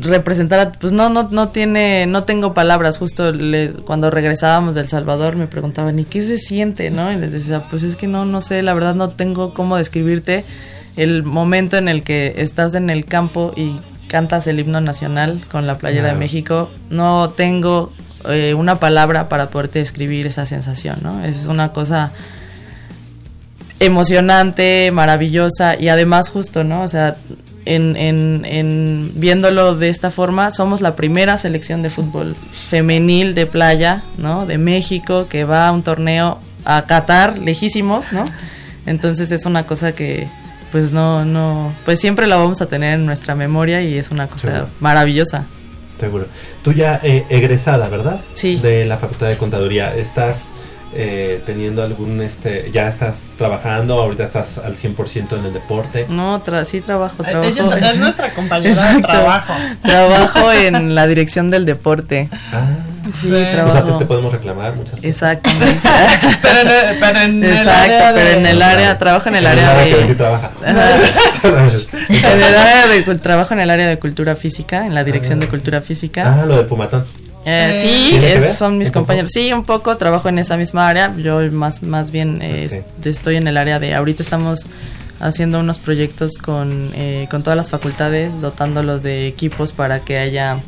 representar a- pues no no no tiene no tengo palabras. Justo le- cuando regresábamos del Salvador me preguntaban y qué se siente no y les decía pues es que no no sé la verdad no tengo cómo describirte el momento en el que estás en el campo y cantas el himno nacional con la playera Claro. de México. No tengo eh, una palabra para poderte describir esa sensación no es una cosa emocionante, maravillosa y además justo, ¿no? O sea, en, en, en viéndolo de esta forma, somos la primera selección de fútbol femenil de playa, ¿no? De México que va a un torneo a Qatar, lejísimos, ¿no? Entonces es una cosa que pues no, no, pues siempre la vamos a tener en nuestra memoria y es una cosa Seguro. maravillosa. seguro tú ya eh, egresada verdad Sí. de la facultad de contaduría estás eh, teniendo algún este ya estás trabajando ahorita estás al 100% en el deporte No, tra- sí trabajo, trabajo. Ella es nuestra [LAUGHS] compañera de trabajo. Trabajo en la dirección del deporte. ah, Sí, Sí. o sea trabajo. te, te podemos reclamar muchas cosas Exactamente. [LAUGHS] Pero en el, pero en el Exacto, área pero de- en el área, trabajo en el área que sí de... trabaja [LAUGHS] En el área de trabajo en el área de cultura física, en la dirección de cultura física. ah lo de Pumatón Eh, Eh, sí, ¿Tiene que es- son mis compañeros. Sí, un poco trabajo en esa misma área. Yo más, más bien eh, estoy en el área de. Ahorita estamos haciendo unos proyectos con, eh, con todas las facultades, dotándolos de equipos para que haya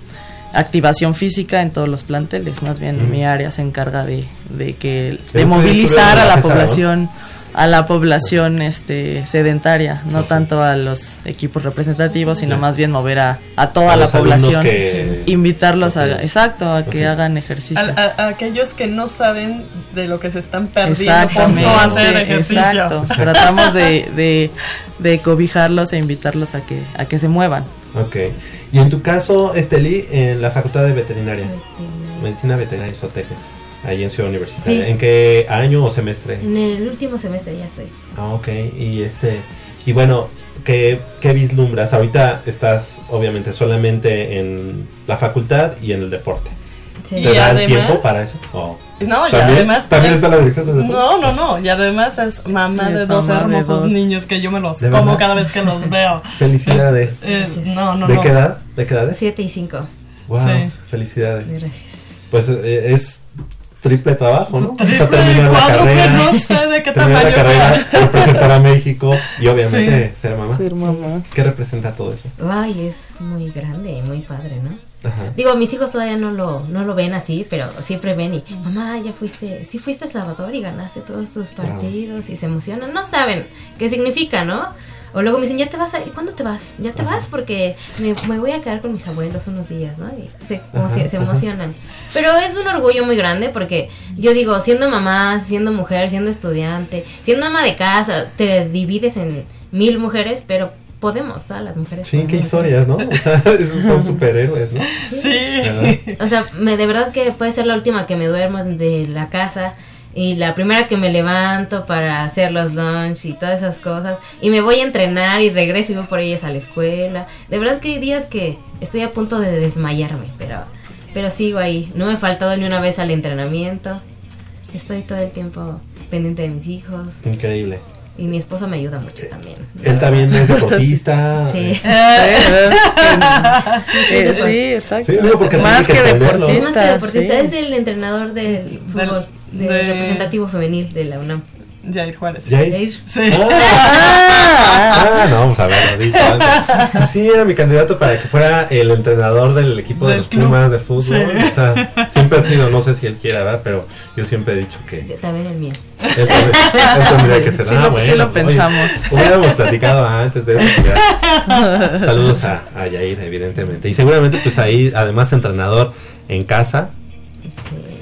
activación física en todos los planteles. Más bien Mm. mi área se encarga de, de que de movilizar a la población a la población este sedentaria, no Ok. tanto a los equipos representativos, sino Ya. más bien mover a, a toda A la población que- invitarlos a Ok. exacto a que hagan ejercicio A, a- a aquellos que no saben de lo que se están perdiendo por no hacer ejercicio. exacto [LAUGHS] tratamos de, de, de cobijarlos e invitarlos a que a que se muevan Ok. Y en tu caso, Esteli, en la Facultad de Veterinaria, En Medicina Veterinaria y Zootecnia, ahí en Ciudad Universitaria. Sí. ¿En qué año o semestre? el último semestre ya estoy. Ah, ok. Y este, y bueno, ¿qué, qué vislumbras? Ahorita estás, obviamente, solamente en la facultad y en el deporte. Sí. Y ¿Te dan además- tiempo para eso? Oh. No, y además... ¿También es- está la dirección de deporte? No, no, no. Y además es mamá Es de dos mamá de hermosos dos. niños que yo me los ¿De como cada vez que los veo. [LAUGHS] Felicidades. Eh, no, no, ¿De no. qué edad? ¿De qué edades? Siete y cinco. Wow, Sí. felicidades. Gracias. Pues eh, es triple trabajo, ¿no? Triple, o sea, terminar la carrera. no sé de qué terminar tamaño la carrera, representar a México y obviamente ser mamá. Ser mamá. ¿Qué representa todo eso? Ay, es muy grande y muy padre, ¿no? Ajá. Digo, mis hijos todavía no lo, no lo ven así, pero siempre ven y, mamá, ya fuiste, sí fuiste a Salvador y ganaste todos tus partidos y se emocionan. No saben qué significa, ¿no? O luego me dicen, ya te vas a ¿cuándo te vas? Ya te vas porque me, me voy a quedar con mis abuelos unos días, ¿no? Y se, como se emocionan. Pero es un orgullo muy grande porque yo digo, siendo mamá, siendo mujer, siendo estudiante, siendo ama de casa, te divides en mil mujeres, pero podemos, todas las mujeres. Sí, qué historias, ¿no? O sea, [LAUGHS] esos son superhéroes, ¿no? Sí. O sea, me, de verdad que puede ser la última que me duermo de la casa y la primera que me levanto para hacer los lunch y todas esas cosas. Y me voy a entrenar y regreso y voy por ellas a la escuela. De verdad que hay días que estoy a punto de desmayarme, pero, pero sigo ahí. No me he faltado ni una vez al entrenamiento. Estoy todo el tiempo pendiente de mis hijos Increíble. y mi esposo me ayuda mucho también. Él también es [LAUGHS] deportista. Sí. sí, exacto. Sí, porque Más que que entenderlo. Es más que deportista. deportista, sí. es el entrenador del fútbol, del de- representativo femenil de la UNAM. Jair Juárez. Jair. Sí. [LAUGHS] Ah, no, vamos a verlo antes. Sí, era mi candidato para que fuera el entrenador del equipo de los club. Pumas de fútbol. Sí. O sea, siempre ha sido, no sé si él quiera, ¿verdad? Pero yo siempre he dicho que Yo También el mío. él, él tendría que ser. Sí ah, lo- bueno, sí lo pues, pensamos. oye, hubiéramos platicado antes de eso. ya. [LAUGHS] Saludos a, a Yair, evidentemente. Y seguramente, pues ahí, además, entrenador en casa.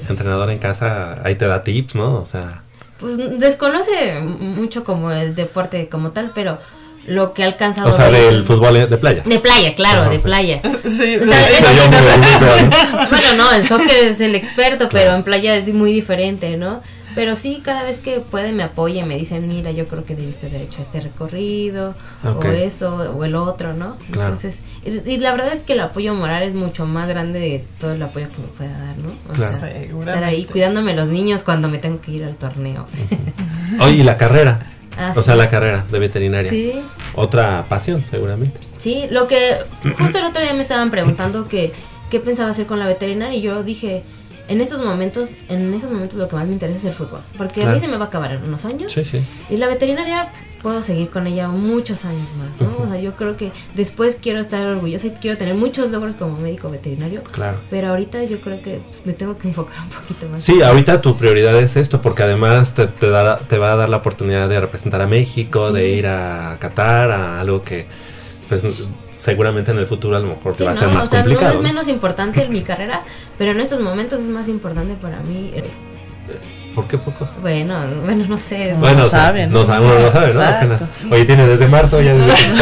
Entrenador en casa, ahí te da tips, ¿no? O sea, Pues desconoce mucho como el deporte como tal, pero lo que ha alcanzado. o sea de- del fútbol de playa. De playa, claro, Ajá, de sí. playa. [LAUGHS] Sí, O sea, sí. Se oyó muy bonito, [LAUGHS] ¿no? Bueno, no, el soccer es el experto, pero en playa es muy diferente, ¿no? Pero sí, cada vez que puede me apoya y me dicen, mira, yo creo que debiste haber hecho este recorrido, o esto, o el otro, ¿no? Claro. Entonces, y, y la verdad es que el apoyo moral es mucho más grande de todo el apoyo que me pueda dar, ¿no? O Claro. sea, estar ahí cuidándome los niños cuando me tengo que ir al torneo. Oye, y la carrera. Ah, O sea, sí. la carrera de veterinaria. Sí, Otra pasión, seguramente. Sí, lo que justo el otro día me estaban preguntando que qué pensaba hacer con la veterinaria y yo dije, en esos momentos, en esos momentos lo que más me interesa es el fútbol, porque a mí se me va a acabar en unos años Sí, sí. y la veterinaria puedo seguir con ella muchos años más, ¿no? O sea, yo creo que después quiero estar orgullosa y quiero tener muchos logros como médico veterinario, Claro. pero ahorita yo creo que pues, me tengo que [LAUGHS] enfocar un poquito más. Sí, ahorita tu prioridad es esto, porque además te, te, dará- te va a dar la oportunidad de representar a México, de ir a Qatar, a algo que pues seguramente en el futuro a lo mejor Sí, va a ¿no? ser más o sea, complicado. no es ¿no? menos importante en mi carrera, pero en estos momentos es más importante para mí. eh, ¿Por qué pocos? Bueno, bueno, no sé. No Bueno, saben. No, sabe- uno no sabe, ¿no? Apenas. Oye, tiene desde marzo ya desde [LAUGHS]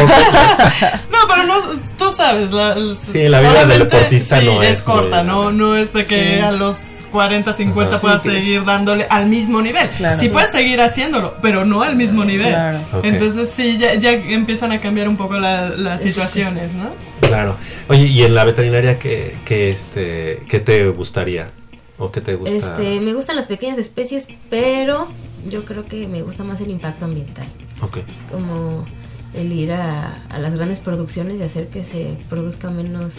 No, pero no, tú sabes, la, el- Sí, la vida del deportista sí, no es es corta, muy- no, no es de que Sí. a los 40, 50 Ajá. puedas Sí, seguir dándole al mismo nivel. Claro. Sí puedes seguir haciéndolo, pero no al mismo nivel. Claro. Entonces sí, ya, ya empiezan a cambiar un poco la- las situaciones, ¿no? Claro. Oye, ¿y en la veterinaria qué, qué, este, qué te gustaría? ¿O qué te gusta? Este, me gustan las pequeñas especies, pero yo creo que me gusta más el impacto ambiental, Ok. como el ir a, a las grandes producciones y hacer que se produzca menos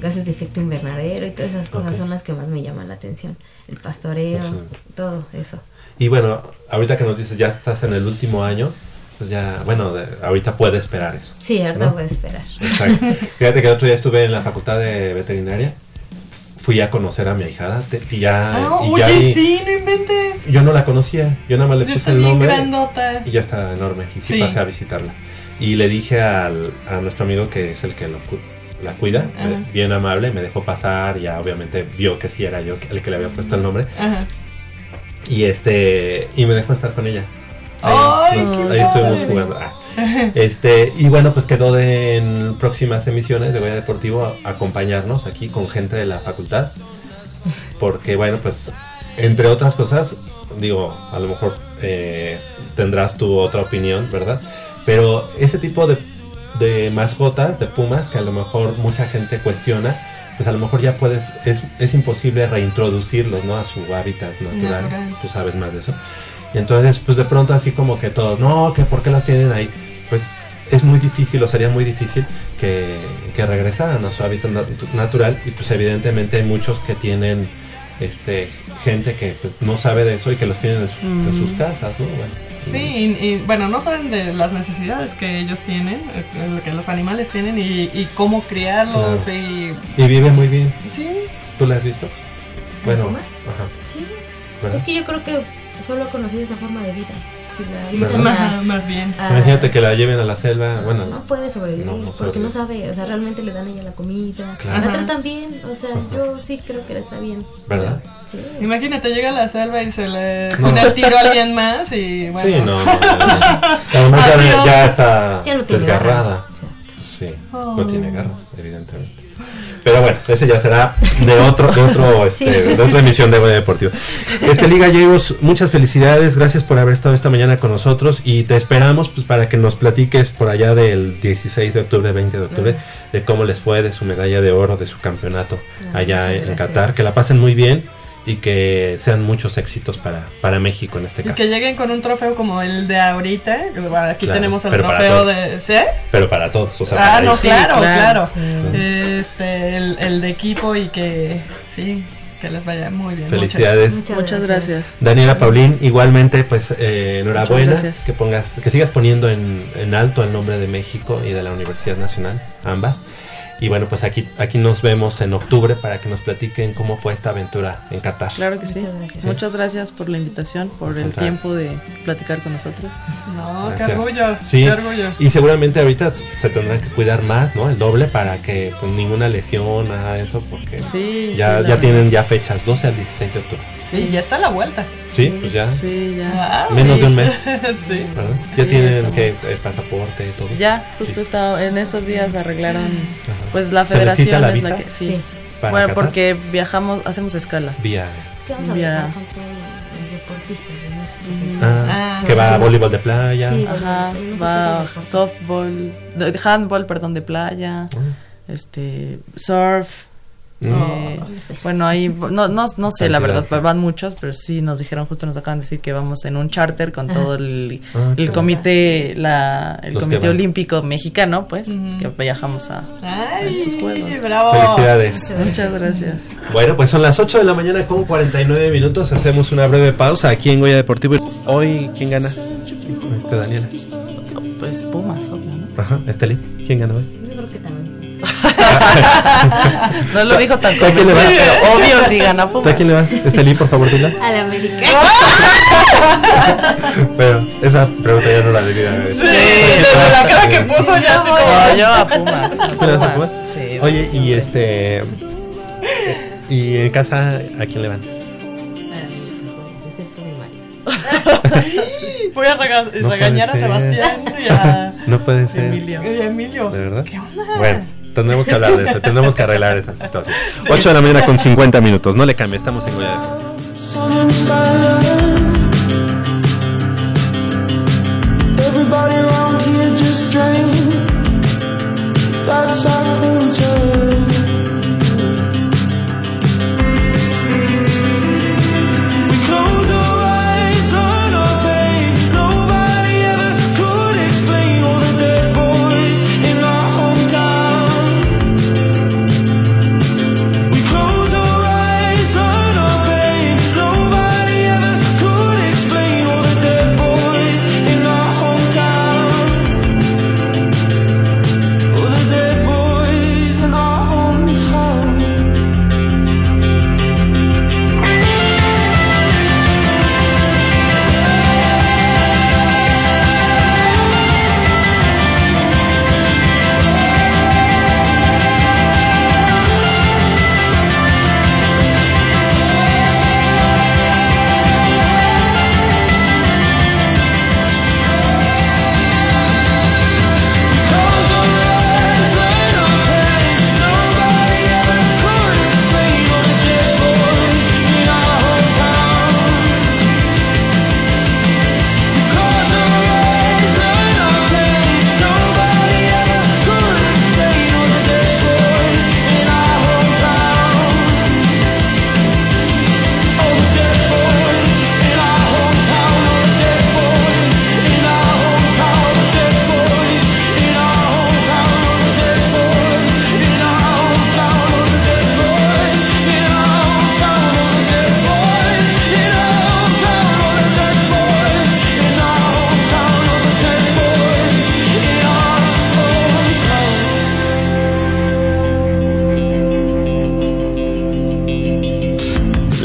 gases de efecto invernadero y todas esas cosas son las que más me llaman la atención. El pastoreo, Excelente. todo eso. Y bueno, ahorita que nos dices ya estás en el último año, pues ya, bueno, de- ahorita puede esperar eso. Sí, ahorita a esperar. Exacto. [LAUGHS] Fíjate que el otro día estuve en la facultad de veterinaria, fui a conocer a mi ahijada te- y ya, y ya oye, sí, no inventes. yo no la conocía, yo nada más le Ya puse está el bien nombre grandota. y ya está enorme y sí, Sí. pasé a visitarla. Y le dije al, a nuestro amigo que es el que lo la cuida, Ajá. bien amable, me dejó pasar, ya obviamente vio que sí era yo el que le había puesto el nombre Ajá. y este y me dejó estar con ella. Ay, nos- qué ahí estuvimos jugando. Ah. Este, y bueno, pues quedó de en próximas emisiones de Goya Deportivo a- acompañarnos aquí con gente de la facultad. Porque bueno, pues entre otras cosas, digo, a lo mejor eh, tendrás tu otra opinión, ¿verdad? Pero ese tipo de, de mascotas, de pumas, que a lo mejor mucha gente cuestiona, pues a lo mejor ya puedes, es, es imposible reintroducirlos, ¿no? A su hábitat natural. Natural. Tú sabes más de eso. Y entonces, pues de pronto así como que todos, no, que por qué los tienen ahí. Pues es muy difícil o sería muy difícil que, que regresaran a su hábitat nat- natural y pues evidentemente hay muchos que tienen este gente que pues, no sabe de eso y que los tienen en, su- en sus casas, ¿no? Bueno, Sí, y, y, bueno, no saben de las necesidades que ellos tienen, eh, que los animales tienen y, y cómo criarlos Claro. y... Y vive muy bien. Sí, ¿Tú la has visto? Bueno, ajá. Sí. ¿verdad? Es que yo creo que solo he conocido esa forma de vida. Si la más, bien. a- Imagínate que la lleven a la selva, bueno, no puede sobrevivir No, no porque no sabe, o sea, realmente le dan a ella la comida, Claro. la tratan bien, o sea, yo sí creo que está bien. ¿verdad? Sí. Imagínate, llega a la selva y se le No. pone el tiro a alguien más y bueno... Sí, no, no, no, no. [LAUGHS] Además ya, Adiós. ya está Ya no tiene desgarrada. Sí, Oh. no tiene garras, evidentemente. Pero bueno, ese ya será de otro, de otro, [LAUGHS] este, Sí. de otra emisión de Goya Deportivo. Este Liga Gallegos, muchas felicidades, gracias por haber estado esta mañana con nosotros y te esperamos pues para que nos platiques por allá del 16 de octubre, 20 de octubre, de cómo les fue, de su medalla de oro, de su campeonato Ah, allá en. Qatar, que la pasen muy bien y que sean muchos éxitos para, para México en este Y caso. que lleguen con un trofeo como el de ahorita. bueno, Aquí Claro, tenemos el trofeo de. ¿Sí? Pero para todos, o sea, Ah, para no. Sí, claro, claro. Sí. Este, el, el de equipo y que. Sí, que les vaya muy bien. Felicidades. Muchas gracias. Daniela Paulín, igualmente, pues eh, enhorabuena, Muchas gracias. que pongas, que sigas poniendo en, en alto el nombre de México y de la Universidad Nacional, ambas. Y bueno, pues aquí, aquí nos vemos en octubre para que nos platiquen cómo fue esta aventura en Qatar. Claro que sí. Muchas gracias. Muchas gracias por la invitación, por el tiempo de platicar con nosotros. No, qué orgullo. Sí. Qué orgullo. Y seguramente ahorita se tendrán que cuidar más, ¿no? El doble para que pues, ninguna lesión, nada de eso, porque Sí, ya, sí, ya tienen ya fechas, 12 al 16 de octubre. Y ya está a la vuelta. Sí, pues ya, Sí, ya. Wow. menos de un mes, [LAUGHS] sí. ¿verdad? Ya Sí, tienen que el pasaporte y todo. Ya, justo estaba, en esos días arreglaron, Ajá. pues la ¿Se necesita federación la es visa? la que, sí. Sí. ¿Para Bueno, Qatar? porque viajamos, hacemos escala. Vía Es que vamos a Ya. viajar con todos los deportistas, ¿no? Ah, Ah, que va a sí. voleibol de playa. Sí. Ajá, va softball, handball, perdón, de playa, Ah, este, surf. Mm. eh, no sé. bueno, ahí, no, no, no sé la verdad, van muchos, pero sí nos dijeron, justo nos acaban de decir que vamos en un charter con todo el, Ah, el comité, la, el Los comité olímpico mexicano, pues, Ujú. que viajamos a, a Ay, estos juegos. bravo. Felicidades. Muchas gracias. Bueno, pues son las 8 de la mañana con 49 minutos. Hacemos una breve pausa aquí en Goya Deportivo. Hoy, ¿quién gana? Este Daniela. Pues Pumas, obvio, ¿no? Ajá, Esteli. ¿Quién gana hoy? Yo creo que también. [LAUGHS] [LAUGHS] No lo dijo tan ¿A quién le va? convencido, pero obvio si gana ¿Tú Pumas. ¿A quién le va? Esteli, por favor, dila. Al América. [LAUGHS] Pero esa pregunta ya no la debía haber. Sí, pero la cara que puso ya así como. No, yo a Pumas. a ¿Tú le vas a Pumas. Sí, Oye, y este. ¿Y en casa a quién le van? Excepto mi marido. Voy a rega- No regañar a. Sebastián y a [LAUGHS] No puede ser. Emilio. y a Emilio. ¿De verdad? ¿Qué onda? Bueno, tendremos que hablar de eso, tendremos que arreglar esa situación. 8 de la mañana con 50 minutos, no le cambie, estamos en Goya. Everybody around here just drained. That's our culture.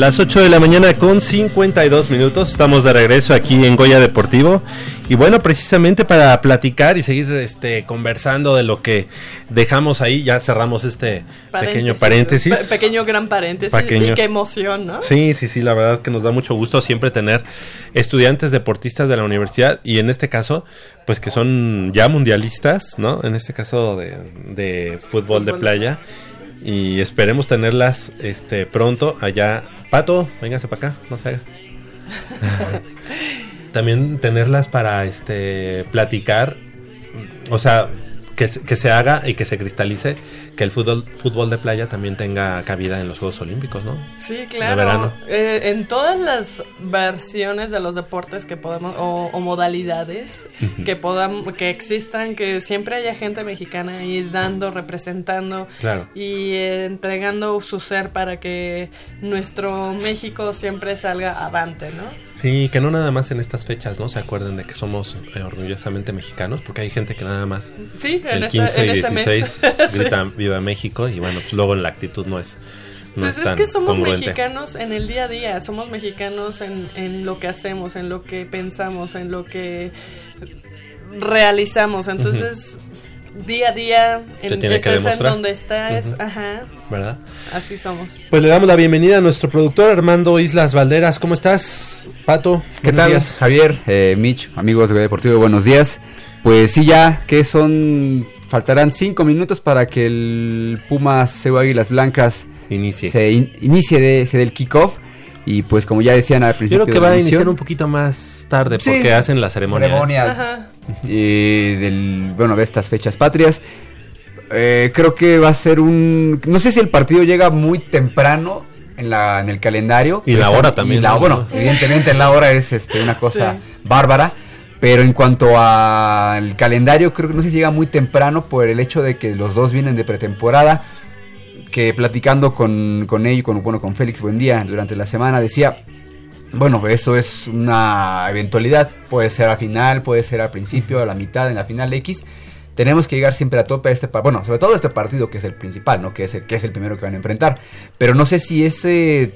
Las 8 de la mañana con 52 minutos. Estamos de regreso aquí en Goya Deportivo. Y bueno, precisamente para platicar y seguir este conversando de lo que dejamos ahí, ya cerramos este pequeño paréntesis. Pe- pequeño gran paréntesis. Pequeño. Y qué emoción, ¿no? Sí, sí, sí, la verdad que nos da mucho gusto siempre tener estudiantes deportistas de la universidad y en este caso, pues que son ya mundialistas, ¿no? En este caso de, de fútbol de playa y esperemos tenerlas este pronto allá. Pato, véngase para acá, no se haga. [LAUGHS] También tenerlas para este platicar, o sea, que, se- que se haga y que se cristalice que el fútbol fútbol de playa también tenga cabida en los Juegos Olímpicos, ¿no? Sí, De claro. verano. Eh, en todas las versiones de los deportes que podamos o, o modalidades que podamos que existan, que siempre haya gente mexicana ahí dando, representando Claro. y eh, entregando su ser para que nuestro México siempre salga avante, ¿no? Sí, que no nada más en estas fechas, ¿no? Se acuerden de que somos eh, orgullosamente mexicanos, porque hay gente que nada más Sí, en, el esta- 15 en y este 16 mes. [LAUGHS] Sí. gritan Viva México y bueno, pues luego la actitud no es no Pues es es que somos mexicanos en el día a día, somos mexicanos en, en lo que hacemos, en lo que pensamos, en lo que realizamos. Entonces, día a día, en, tiene que en donde estás, ajá, ¿verdad? así somos. Pues le damos la bienvenida a nuestro productor Armando Islas Valderas. ¿Cómo estás, Pato? ¿Qué Buenos tal, días. Javier, eh, Mitch, amigos de Deportivo? Buenos días. Pues sí, ya que son. Faltarán cinco minutos para que el Pumas CU Águilas Blancas Inicie. se in- inicie de, se del kickoff. Y pues, como ya decían al Yo principio. creo que de va la a iniciar emisión, un poquito más tarde Sí. porque hacen la ceremonia. ¿eh? ceremonia Ajá. Eh, del, bueno, de estas fechas patrias. Eh, creo que va a ser un... No sé si el partido llega muy temprano en, la, en el calendario. Y la hora también, y la- ¿no? bueno, evidentemente la hora es este, una [LAUGHS] cosa Sí. bárbara. Pero en cuanto al calendario, creo que no sé si llega muy temprano por el hecho de que los dos vienen de pretemporada. Que platicando con, con ellos, con, bueno, con Félix Buendía durante la semana, decía, bueno, eso es una eventualidad. Puede ser al final, puede ser al principio, a la mitad, en la final X. Tenemos que llegar siempre a tope a este partido. Bueno, sobre todo este partido que es el principal, ¿no? Que es el, que es el primero que van a enfrentar. Pero no sé si ese,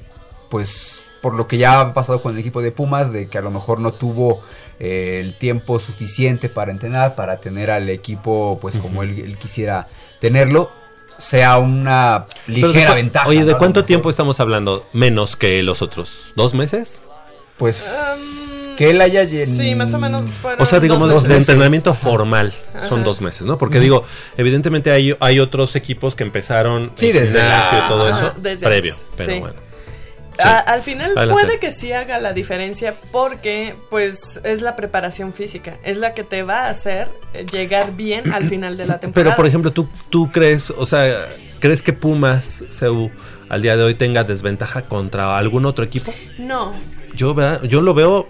pues, por lo que ya ha pasado con el equipo de Pumas, de que a lo mejor no tuvo eh, el tiempo suficiente para entrenar, para tener al equipo, pues, como él, él quisiera tenerlo, sea una de ligera ventaja. Oye. ¿de cuánto tiempo estamos hablando? Menos que los otros. ¿Dos meses? Pues, Um, que él haya... llen- Sí, más o menos O sea, digamos, dos de entrenamiento formal son dos meses, ¿no? Porque digo, evidentemente hay, hay otros equipos que empezaron Sí, el desde gimnasio la- y todo Ajá, eso desde previo, pero sí. bueno. A- al final Adelante. puede que sí haga la diferencia porque pues es la preparación física, es la que te va a hacer eh, llegar bien al final de la temporada. [CLEARS THROAT] Pero por ejemplo, tú tú crees, o sea, ¿crees que Pumas CU al día de hoy tenga desventaja contra algún otro equipo? no, Yo ¿verdad? yo lo veo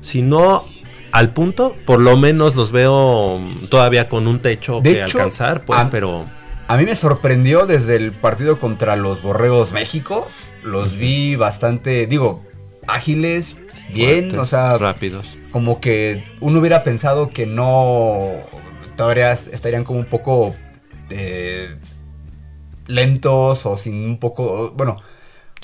si no al punto, por lo menos los veo mm, todavía con un techo De que hecho, alcanzar, pues, a- pero A mí me sorprendió desde el partido contra los Borregos México. Los vi bastante, digo, ágiles, bien, fuertes, o sea, rápidos. como que uno hubiera pensado que no todavía estarían como un poco eh, lentos o sin un poco, bueno,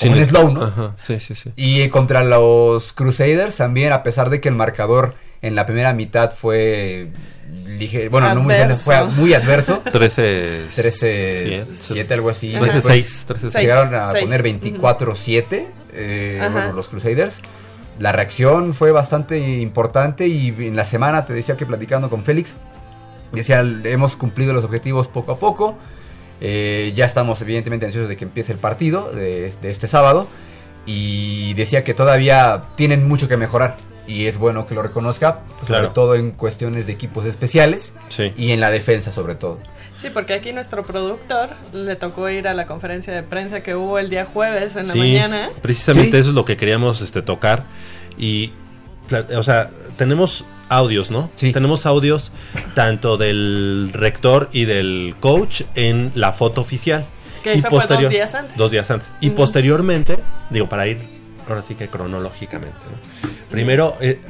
en slow, ¿no? Ajá, sí, sí, sí. Y contra los Crusaders también, a pesar de que el marcador en la primera mitad fue ligero, bueno, no muy Adverso. fue muy adverso. 13 13 7 algo así. 13 Después 6, 13 Seis. Llegaron a Seis. poner 24-7, eh, bueno, los Crusaders. La reacción fue bastante importante y en la semana te decía que platicando con Félix, decía, hemos cumplido los objetivos poco a poco. Eh, ya estamos evidentemente ansiosos de que empiece el partido de, de este sábado. Y decía que todavía tienen mucho que mejorar. Y es bueno que lo reconozca, pues, Claro. sobre todo en cuestiones de equipos especiales Sí. y en la defensa sobre todo. sí, porque aquí nuestro productor le tocó ir a la conferencia de prensa que hubo el día jueves en la Sí, mañana. Precisamente Sí. eso es lo que queríamos este tocar y o sea, tenemos audios, ¿no? Sí. Tenemos audios tanto del rector y del coach en la foto oficial. Que y eso fue dos días antes. Dos días antes. Y posteriormente, digo, para ir ahora sí que cronológicamente, ¿no? Primero, eh,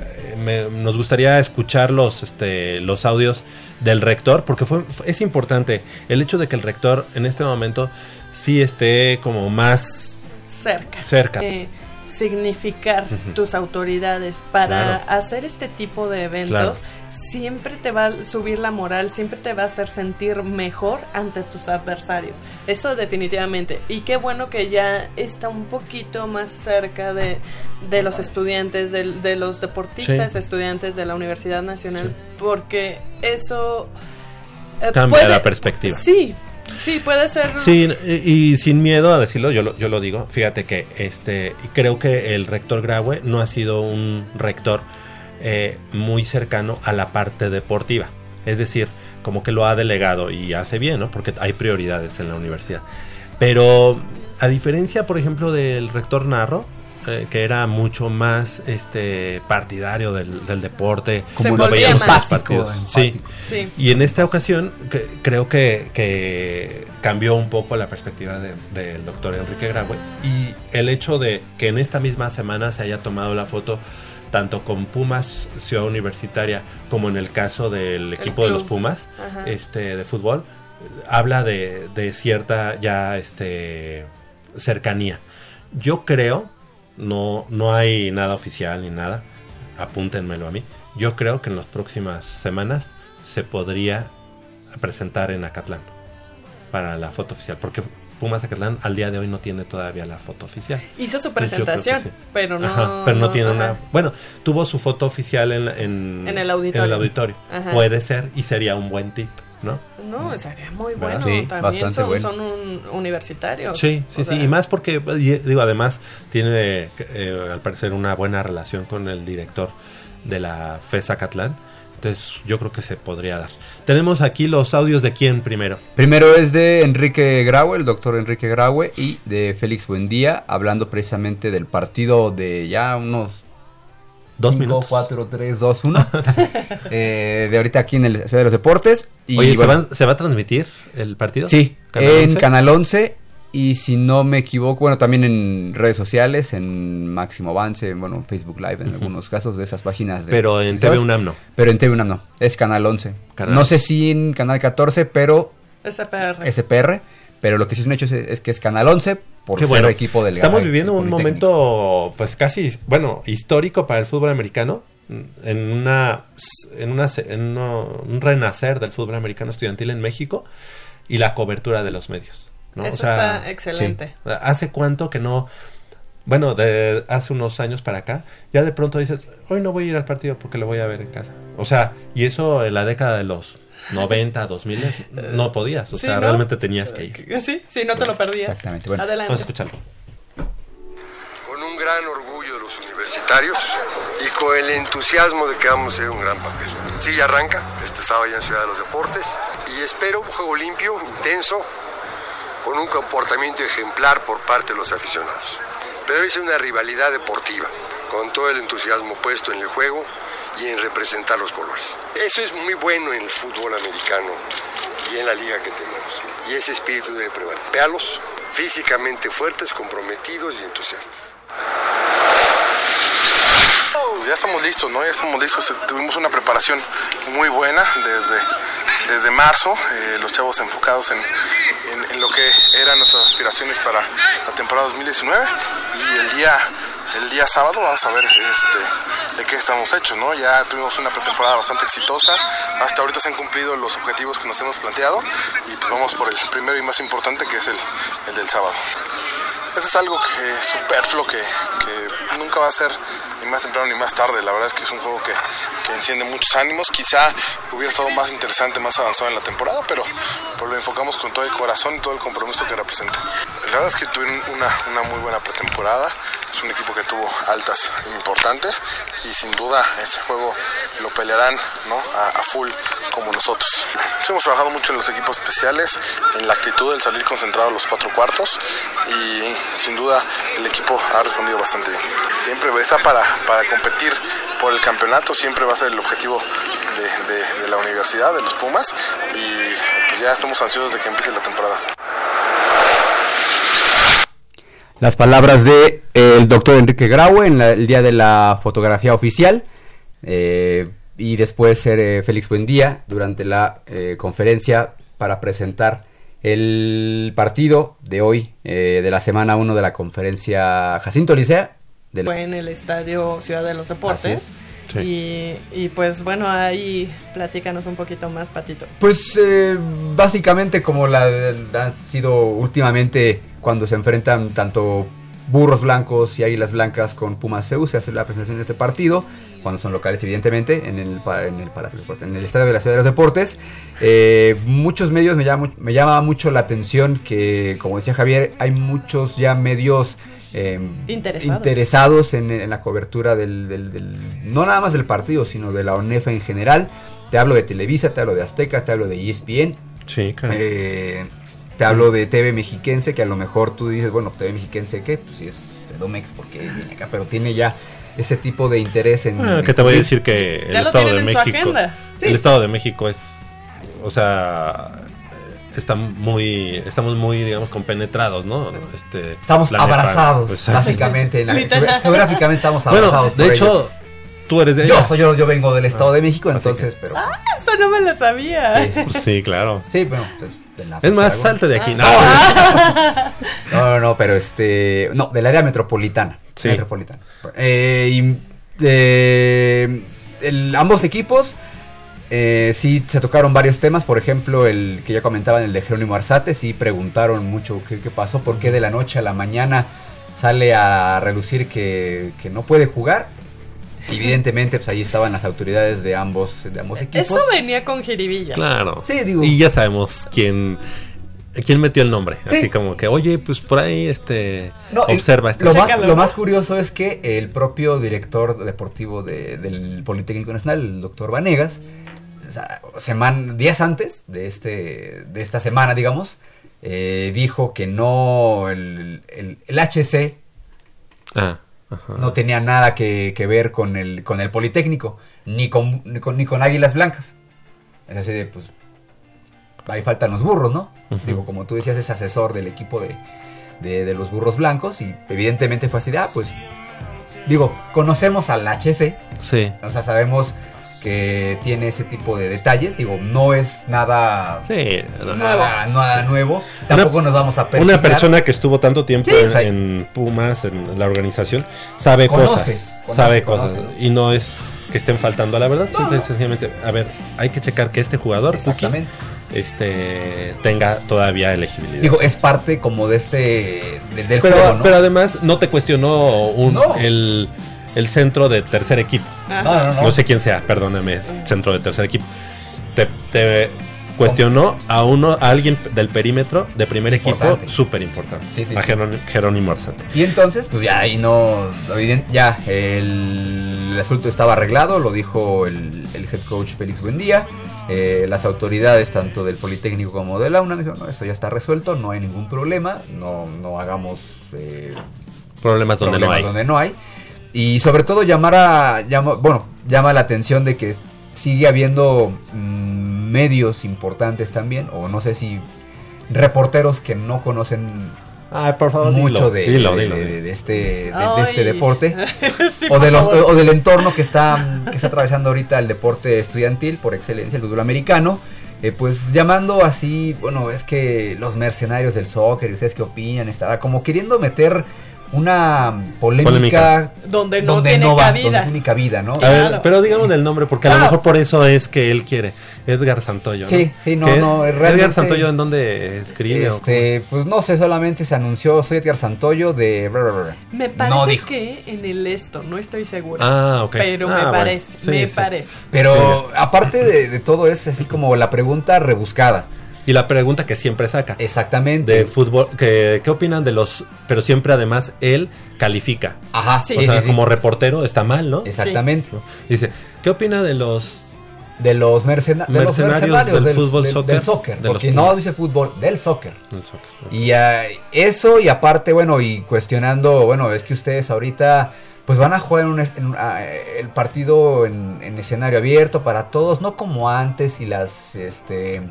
me- nos gustaría escuchar los, este, los audios del rector, porque fue, fue- es importante el hecho de que el rector en este momento sí esté como más cerca. Cerca. Eh, significar tus autoridades para Claro. hacer este tipo de eventos siempre te va a subir la moral, siempre te va a hacer sentir mejor ante tus adversarios. Eso definitivamente. Y qué bueno que ya está un poquito más cerca de, de los estudiantes, de, de los deportistas Sí. estudiantes de la Universidad Nacional, porque eso... eh, Cambia la perspectiva. Sí, sí, puede ser... Sí, y, sin miedo a decirlo, yo lo, yo lo digo. Fíjate que este creo que el rector Graue no ha sido un rector eh, muy cercano a la parte deportiva. Es decir, como que lo ha delegado y hace bien, ¿no? Porque hay prioridades en la universidad. Pero a diferencia, por ejemplo, del rector Narro, eh, que era mucho más este partidario del, del deporte, Se lo veíamos en los partidos. Sí. Sí. Y en esta ocasión que- creo que, que cambió un poco la perspectiva de- del doctor Enrique Graue y el hecho de que en esta misma semana se haya tomado la foto tanto con Pumas Ciudad Universitaria como en el caso del equipo de los Pumas Ajá. este de fútbol habla de, de cierta ya este cercanía. Yo creo, no, no hay nada oficial ni nada, apúntenmelo a mí. Yo creo que en las próximas semanas se podría presentar en Acatlán para la foto oficial, porque Pumas Acatlán al día de hoy no tiene todavía la foto oficial. Hizo su presentación, sí. pero no... Ajá, pero no, tiene ajá. una. Bueno, tuvo su foto oficial en, en, En el auditorio. en el auditorio. Puede ser y sería un buen tip, ¿no? No, sería muy bueno. Sí, También bastante son, bueno. son un universitarios. Sí, sí, O sí. sea, Y más porque, y- digo, además tiene, eh, al parecer, una buena relación con el director de la FES Acatlán. Entonces, yo creo que se podría dar. Tenemos aquí los audios de quién primero. Primero es de Enrique Graue, el doctor Enrique Graue, y de Félix Buendía, hablando precisamente del partido de ya unos Dos 5, minutos. 4, 3, 2, 1. eh, de ahorita aquí en el Ciudad de los Deportes. Y Oye, ¿se, bueno, van- ¿se va a transmitir el partido? Sí, ¿Canal en 11? Canal 11 y si no me equivoco, bueno, también en redes sociales, en Máximo Avance, bueno, Facebook Live en algunos casos de esas páginas. De, Pero en TV UNAM no. Pero en TV UNAM no, es Canal 11. Canal No 11. sé si en Canal 14, pero SPR. SPR, pero lo que sí es un hecho es, es que es Canal 11 por Qué ser bueno. equipo del Estamos viviendo un momento, pues casi, bueno, histórico para el fútbol americano. En una, en una, en uno- un renacer del fútbol americano estudiantil en México y la cobertura de los medios. ¿no? Eso O sea, está excelente. ¿Hace cuánto que no? Bueno, de hace unos años para acá, ya de pronto dices, hoy no voy a ir al partido porque lo voy a ver en casa. O sea, y eso en la década de los 90, 2000, no podías. O Sí, sea, ¿no? realmente tenías que ir. Sí, sí, no te lo perdías. Exactamente, bueno. Adelante. Vamos a escucharlo. con un gran orgullo de los universitarios y con el entusiasmo de que vamos a hacer un gran papel. Sí, ya arranca este sábado ya en Ciudad de los Deportes y espero un juego limpio, intenso, con un comportamiento ejemplar por parte de los aficionados. Pero es una rivalidad deportiva, con todo el entusiasmo puesto en el juego y en representar los colores. Eso es muy bueno en el fútbol americano y en la liga que tenemos. Y ese espíritu debe prevalecer. Véalos, físicamente fuertes, comprometidos y entusiastas. Ya estamos listos, ¿no? Ya estamos listos. Tuvimos una preparación muy buena desde, desde marzo. eh, los chavos enfocados en, en- en lo que eran nuestras aspiraciones para la temporada 2019. Y el día, el día sábado vamos a ver este, de qué estamos hechos, ¿no? Ya tuvimos una pretemporada bastante exitosa. Hasta ahorita se han cumplido los objetivos que nos hemos planteado. Y pues vamos por el primero y más importante que es el, el del sábado. Eso es algo que superfluo, que, que nunca va a ser ni más temprano ni más tarde. La verdad es que es un juego que, que enciende muchos ánimos. Quizá hubiera estado más interesante, más avanzado en la temporada, pero, pero lo enfocamos con todo el corazón y todo el compromiso que representa. La verdad es que tuvieron una, una muy buena pretemporada. Es un equipo que tuvo altas importantes y sin duda ese juego lo pelearán ¿no? a, a full como nosotros. Hemos trabajado mucho en los equipos especiales, en la actitud del salir concentrado a los cuatro cuartos y sin duda el equipo ha respondido bastante bien. Siempre está para, para competir por el campeonato, siempre va a ser el objetivo de, la universidad, de los Pumas y pues ya estamos ansiosos de que empiece la temporada. Las palabras de eh, el doctor Enrique Graue en el día de la fotografía oficial eh, y después eh, Félix Buendía durante la conferencia para presentar el partido de hoy, de la semana 1 de la conferencia Jacinto Licea. Del- Fue en el estadio Ciudad de los Deportes. Sí. Y, y pues bueno, ahí platícanos un poquito más, Patito. Pues eh, básicamente como la han sido últimamente cuando se enfrentan tanto burros blancos y águilas blancas con Pumas CEU, se hace la presentación de este partido, cuando son locales evidentemente, en el, en el, en el Estadio de la Ciudad de los Deportes. Eh, muchos medios me llama, me llama mucho la atención que, como decía Javier, hay muchos ya medios... eh, Interesados. interesados en, en la cobertura del, del- del- no nada más del partido, sino de la ONEFA en general. Te hablo de Televisa, te hablo de Azteca, te hablo de ESPN, Sí, claro. eh, te hablo de TV Mexiquense, que a lo mejor tú dices, bueno, TV Mexiquense, ¿qué? Pues sí es de Domex, porque viene acá, pero tiene ya ese tipo de interés en... Ah, que te voy a decir que el Ya lo Estado de México. agenda. El Estado de México es. O sea. Está muy. Estamos muy, digamos, compenetrados, ¿no? Este, Estamos planeta. abrazados, Pues, [LAUGHS] básicamente. en la- Literal. geográficamente estamos abrazados Bueno, de por hecho, ellos. tú eres de Yo, soy, yo, yo vengo del Estado de México, entonces, que- pero... Eso no me lo sabía. Sí. Pues Sí, claro. Sí, bueno, pues, de la Es más, algo. salte de aquí. No, [LAUGHS] No, no, no, pero este. No, del área metropolitana. Sí. Metropolitana. Eh, y, eh, el- ambos equipos. Eh, sí, se tocaron varios temas. Por ejemplo, el que ya comentaban, el de Jerónimo Arzate. Sí, preguntaron mucho qué, qué pasó, por qué de la noche a la mañana sale a relucir que, que no puede jugar. Evidentemente, pues ahí estaban las autoridades de ambos, de ambos equipos. Eso venía con jiribilla. Claro. Sí, digo- Y ya sabemos quién. ¿Quién metió el nombre? Sí. Así como que, oye, pues por ahí, este. No, el- observa este. Lo más, lo más curioso es que el propio director deportivo de- del Politécnico Nacional, el doctor Vanegas, días antes de, este, de esta semana, digamos, eh, dijo que no, el, el- el HC Ah, ajá. no tenía nada que, que ver con el, con el Politécnico, ni con, ni con, ni con Águilas Blancas. Es así de, pues, ahí faltan los burros, ¿no? Digo, como tú decías, es asesor del equipo de, de, de los burros blancos y evidentemente fue así de, ah, pues, digo, conocemos al HC, Sí. o sea, sabemos que tiene ese tipo de detalles, digo, no es nada... Sí. no, Nada, nada nuevo. Tampoco nos vamos a Una persignar. persona que estuvo tanto tiempo Sí, en, o sea, en Pumas, en la organización, sabe Conoce, cosas. conoce, sabe conoce, cosas. ¿no? Y no es que estén faltando a la verdad. simple y sencillamente, a ver, hay que checar que este jugador, Puki, Exactamente. este, tenga todavía elegibilidad. Digo, es parte como de este... de- del pero, juego, ¿no? pero además no te cuestionó un, No. el, el centro de tercer equipo. Ajá. No, no, no. No sé quién sea, perdóname, centro de tercer equipo. Te, te cuestionó a uno, a alguien del perímetro de primer equipo, súper importante. Sí, sí, a sí. Jerónimo, Jerónimo Arzate. Y entonces, pues ya ahí no, ya el, asunto estaba arreglado, lo dijo el, el head coach Félix Buendía. Eh, las autoridades, tanto del Politécnico como de la UNAM, dijeron, no, esto ya está resuelto, no hay ningún problema, no, no hagamos eh, Problemas donde no problemas hay. donde no hay. Y sobre todo llamar a, llama, bueno, llama la atención de que sigue habiendo mm, medios importantes también, o no sé si reporteros que no conocen Ay, por favor, mucho dilo, de, dilo, de- dilo. de- de este, de- de Ay. este deporte [LAUGHS] Sí, o, de los- o del entorno que está, que está atravesando ahorita el deporte estudiantil por excelencia, el fútbol americano. eh, pues llamando así, bueno, es que los mercenarios del soccer, ¿y ¿ustedes qué opinan? Estaba como queriendo meter una polémica, Polémica. Donde no donde tiene no va, cabida. donde tiene cabida, ¿no? A Claro. ver, pero digamos el nombre, porque a lo mejor por eso es que él quiere. Edgar Santoyo. ¿no? Sí, sí, no, no, Edgar Santoyo, ¿en dónde escribe? o Este, pues no sé, solamente se anunció, soy Edgar Santoyo de... Me parece No dijo. que en el esto, no estoy segura. Ah, ok. Pero Ah, me bueno. parece, Sí, me sí. parece. Pero aparte de, de todo es así como la pregunta rebuscada. Y la pregunta que siempre saca. Exactamente. De fútbol, que, ¿qué opinan de los...? Pero siempre además él califica. Ajá, Sí. sí, o sea, sí, sí. como reportero está mal, ¿no? Exactamente. ¿No? Dice, ¿qué opina de los De los, mercena- de los Mercenarios mercenarios del fútbol, del, soccer, del soccer. de porque no dice fútbol, del soccer. del soccer? Y ah, eso, y aparte, bueno, y cuestionando, bueno, es que ustedes ahorita, pues van a jugar en un es- en un- ah, el partido en, en escenario abierto para todos, no como antes y las, este,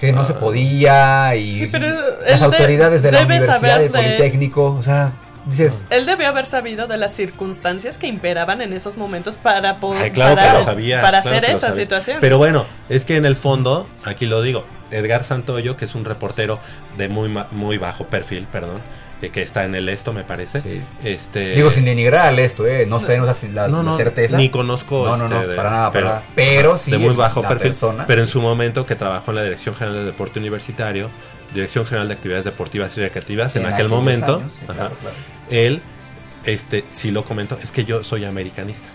que no se podía y Sí, pero las él de- autoridades de la universidad, del de- Politécnico, o sea, dices, Él debió haber sabido de las circunstancias que imperaban en esos momentos para poder Ay, claro para, que lo sabía. para claro hacer que lo esa sabía. situación. Pero bueno, es que en el fondo, aquí lo digo, Edgar Santoyo, que es un reportero de muy ma- muy bajo perfil, perdón, que está en el esto, me parece. Sí. Este Digo, sin denigrar esto, ¿eh? No sé, no sé la, no, la no, certeza. Ni conozco. No, no, no, este, de- para nada, para pero, nada. Pero sí. de muy bajo perfil. persona. Pero en su momento que trabajó en la Dirección General de Deporte Universitario, Dirección General de Actividades Deportivas y Recreativas, en en aquel momento, años, sí, ajá, claro, claro. él, este, sí lo comentó, es que yo soy americanista.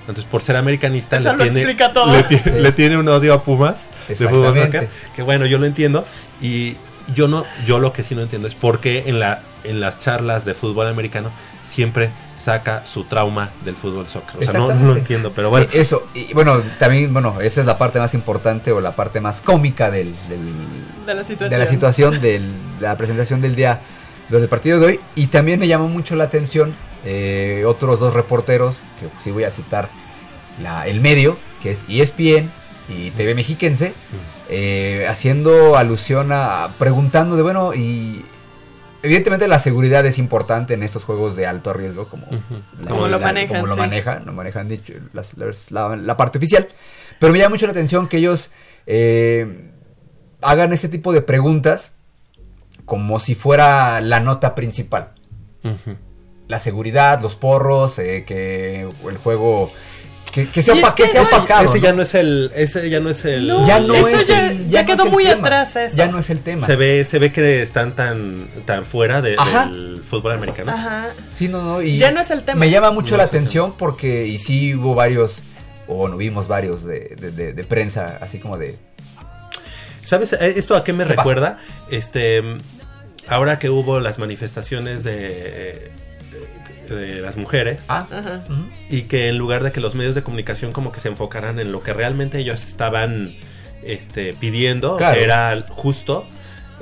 Entonces, por ser americanista, le tiene, explica todo. le, Sí. le tiene un odio a Pumas de fútbol soccer, que bueno, yo lo entiendo. Y yo no, yo lo que sí no entiendo es por qué en la, en las charlas de fútbol americano siempre saca su trauma del fútbol soccer. O sea, no, no entiendo, pero bueno. Eh, Eso, y bueno, también, bueno, esa es la parte más importante o la parte más cómica del, del- De la situación. de la situación del- de la presentación del día del partido de hoy. Y también me llamó mucho la atención eh, otros dos reporteros, que sí voy a citar la- el medio, que es ESPN y TV Mexiquense, eh, haciendo alusión a, preguntando de, bueno, y evidentemente la seguridad es importante en estos juegos de alto riesgo, como, la- Como lo manejan, como lo sí. manejan, lo manejan dicho, las- las- la, la parte oficial. Pero me llama mucho la atención que ellos eh, hagan este tipo de preguntas como si fuera la nota principal. La seguridad, los porros, eh, que el juego... Que, que sea, que que sea eso- opacado, ese ¿no? ya no es el, ese ya no es el, No, Ya no Eso es ya- el- ya no quedó es el muy tema. atrás eso. Ya no es el tema. se ve, se ve que están tan, tan fuera de- del fútbol americano. Ajá. Sí, no, no, y Ya no es el tema. Me llama mucho No la atención porque, y sí hubo varios, o bueno, vimos varios de, de- de- de prensa, así como de... ¿Sabes eh, esto a qué me ¿Qué pasa? recuerda? Este, ahora que hubo las manifestaciones de, de, las mujeres. Ah, y que en lugar de que los medios de comunicación como que se enfocaran en lo que realmente ellos estaban este, pidiendo, Claro. que era justo,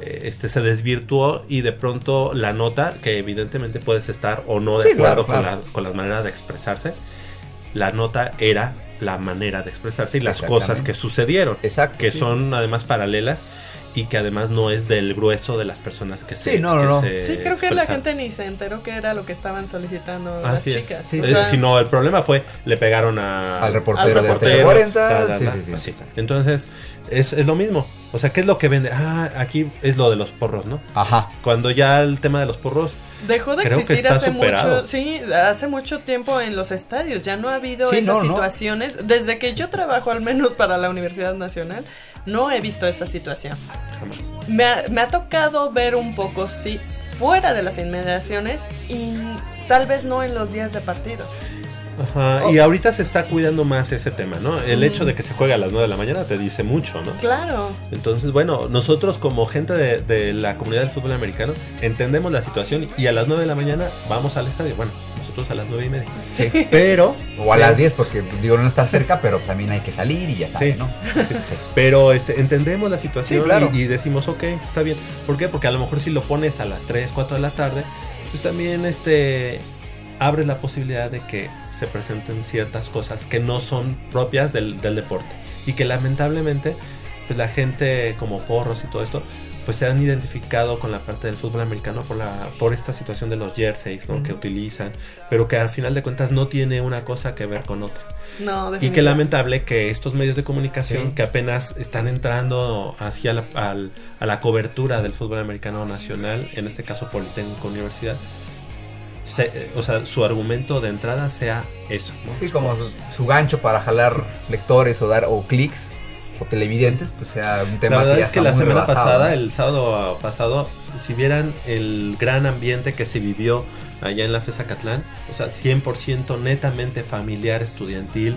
eh, este se desvirtuó y de pronto la nota, que evidentemente puedes estar o no de Sí, acuerdo claro, con, la, con las maneras de expresarse, la nota era la manera de expresarse y las cosas que sucedieron, Exacto, que sí. son además paralelas y que además no es del grueso de las personas que se Sí, no, no, que no. se Sí, creo que la gente ni se enteró que era lo que estaban solicitando las Así es. chicas. Sí, O Eh, sea, si no, el problema fue, le pegaron a, Al reportero al de reportero, Azteca 40, ta, ta, sí, ta, sí, sí. así. Entonces, es, es lo mismo. O sea, ¿qué es lo que vende? Ah, aquí es lo de los porros, ¿no? Ajá. Cuando ya el tema de los porros, Dejó de Creo que existir está hace superado. mucho, sí, hace mucho tiempo en los estadios. Ya no ha habido Sí, esas no, no. situaciones. Desde que yo trabajo, al menos para la Universidad Nacional, no he visto esa situación. jamás. Me ha, me ha tocado ver un poco, sí, fuera de las inmediaciones y tal vez no en los días de partido. Ajá, Oh. Y ahorita se está cuidando más ese tema, ¿no? El hecho de que se juegue a las 9 de la mañana te dice mucho, ¿no? Claro. Entonces, bueno, nosotros como gente de, de la comunidad del fútbol americano entendemos la situación y a las 9 de la mañana vamos al estadio. Bueno, nosotros a las 9 y media. Sí. [LAUGHS] Pero, O a las 10 porque digo no está cerca, pero también hay que salir y ya sabes, Sí. ¿no? pero este, entendemos la situación Sí, claro. y, y decimos, ok, está bien. ¿Por qué? Porque a lo mejor si lo pones a las 3, 4 de la tarde, pues también este, abres la posibilidad de que se presenten ciertas cosas que no son propias del, del deporte. Y que lamentablemente, pues la gente como porros y todo esto, pues se han identificado con la parte del fútbol americano por la por esta situación de los jerseys ¿no? que utilizan, pero que al final de cuentas no tiene una cosa que ver con otra. No, Y qué lamentable que estos medios de comunicación Sí. que apenas están entrando hacia la, al- a la cobertura del fútbol americano nacional, en este caso Politécnico Universidad, se- eh, o sea, su argumento de entrada sea eso. ¿no? Sí, como su, su gancho para jalar lectores o dar o clics o televidentes, pues sea un tema La verdad que ya es que la semana rebasado, pasada, ¿no? el sábado pasado, si vieran el gran ambiente que se vivió allá en la FESA Catlán, o sea, 100% netamente familiar, estudiantil,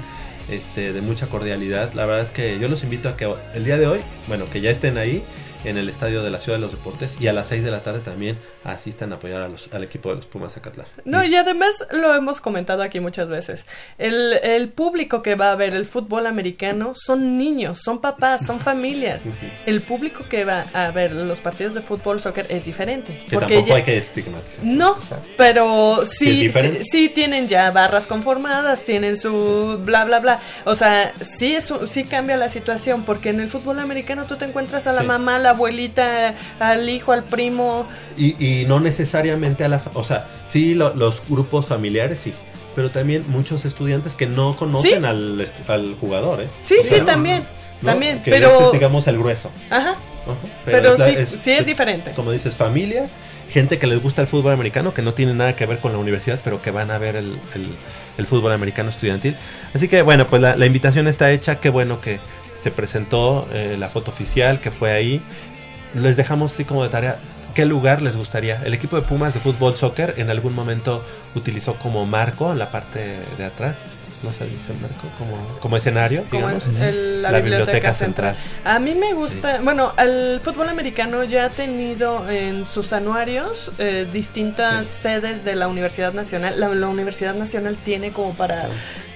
este, de mucha cordialidad. La verdad es que yo los invito a que el día de hoy, bueno, que ya estén ahí en el estadio de la Ciudad de los Deportes y a las 6 de la tarde también asistan a apoyar a los- al equipo de los Pumas Zacatlán. No, y además lo hemos comentado aquí muchas veces. El, el público que va a ver el fútbol americano son niños, son papás, son familias. El público que va a ver los partidos de fútbol, soccer es diferente. Que porque tampoco ya- hay que estigmatizar. No, Exacto. pero Sí, sí, sí, tienen ya barras conformadas, tienen su bla bla bla. O sea, sí es un- sí cambia la situación porque en el fútbol americano tú te encuentras a la Sí. mamá, a la abuelita, al hijo, al primo. Y, y no necesariamente a la... O sea, sí, lo- los grupos familiares sí, pero también muchos estudiantes que no conocen Sí. al, al jugador, ¿eh? Sí, sí, también, ¿no? también, Que pero es, digamos, el grueso. Ajá, Ajá. Pero, es sí, es- sí es diferente. Como dices, familia, gente que les gusta el fútbol americano, que no tiene nada que ver con la universidad, pero que van a ver el, el- el fútbol americano estudiantil. Así que bueno, pues la, la invitación está hecha, qué bueno que se presentó eh, la foto oficial, que fue ahí. Les dejamos así como de tarea. ¿Qué lugar les gustaría? El equipo de Pumas de fútbol soccer en algún momento utilizó como marco la parte de atrás, no se dice marco, como, como escenario, como digamos. el- el- la, La biblioteca, biblioteca central. central. A mí me gusta, bueno, el fútbol americano ya ha tenido en sus anuarios eh, distintas sedes de la Universidad Nacional. La, la Universidad Nacional tiene como para,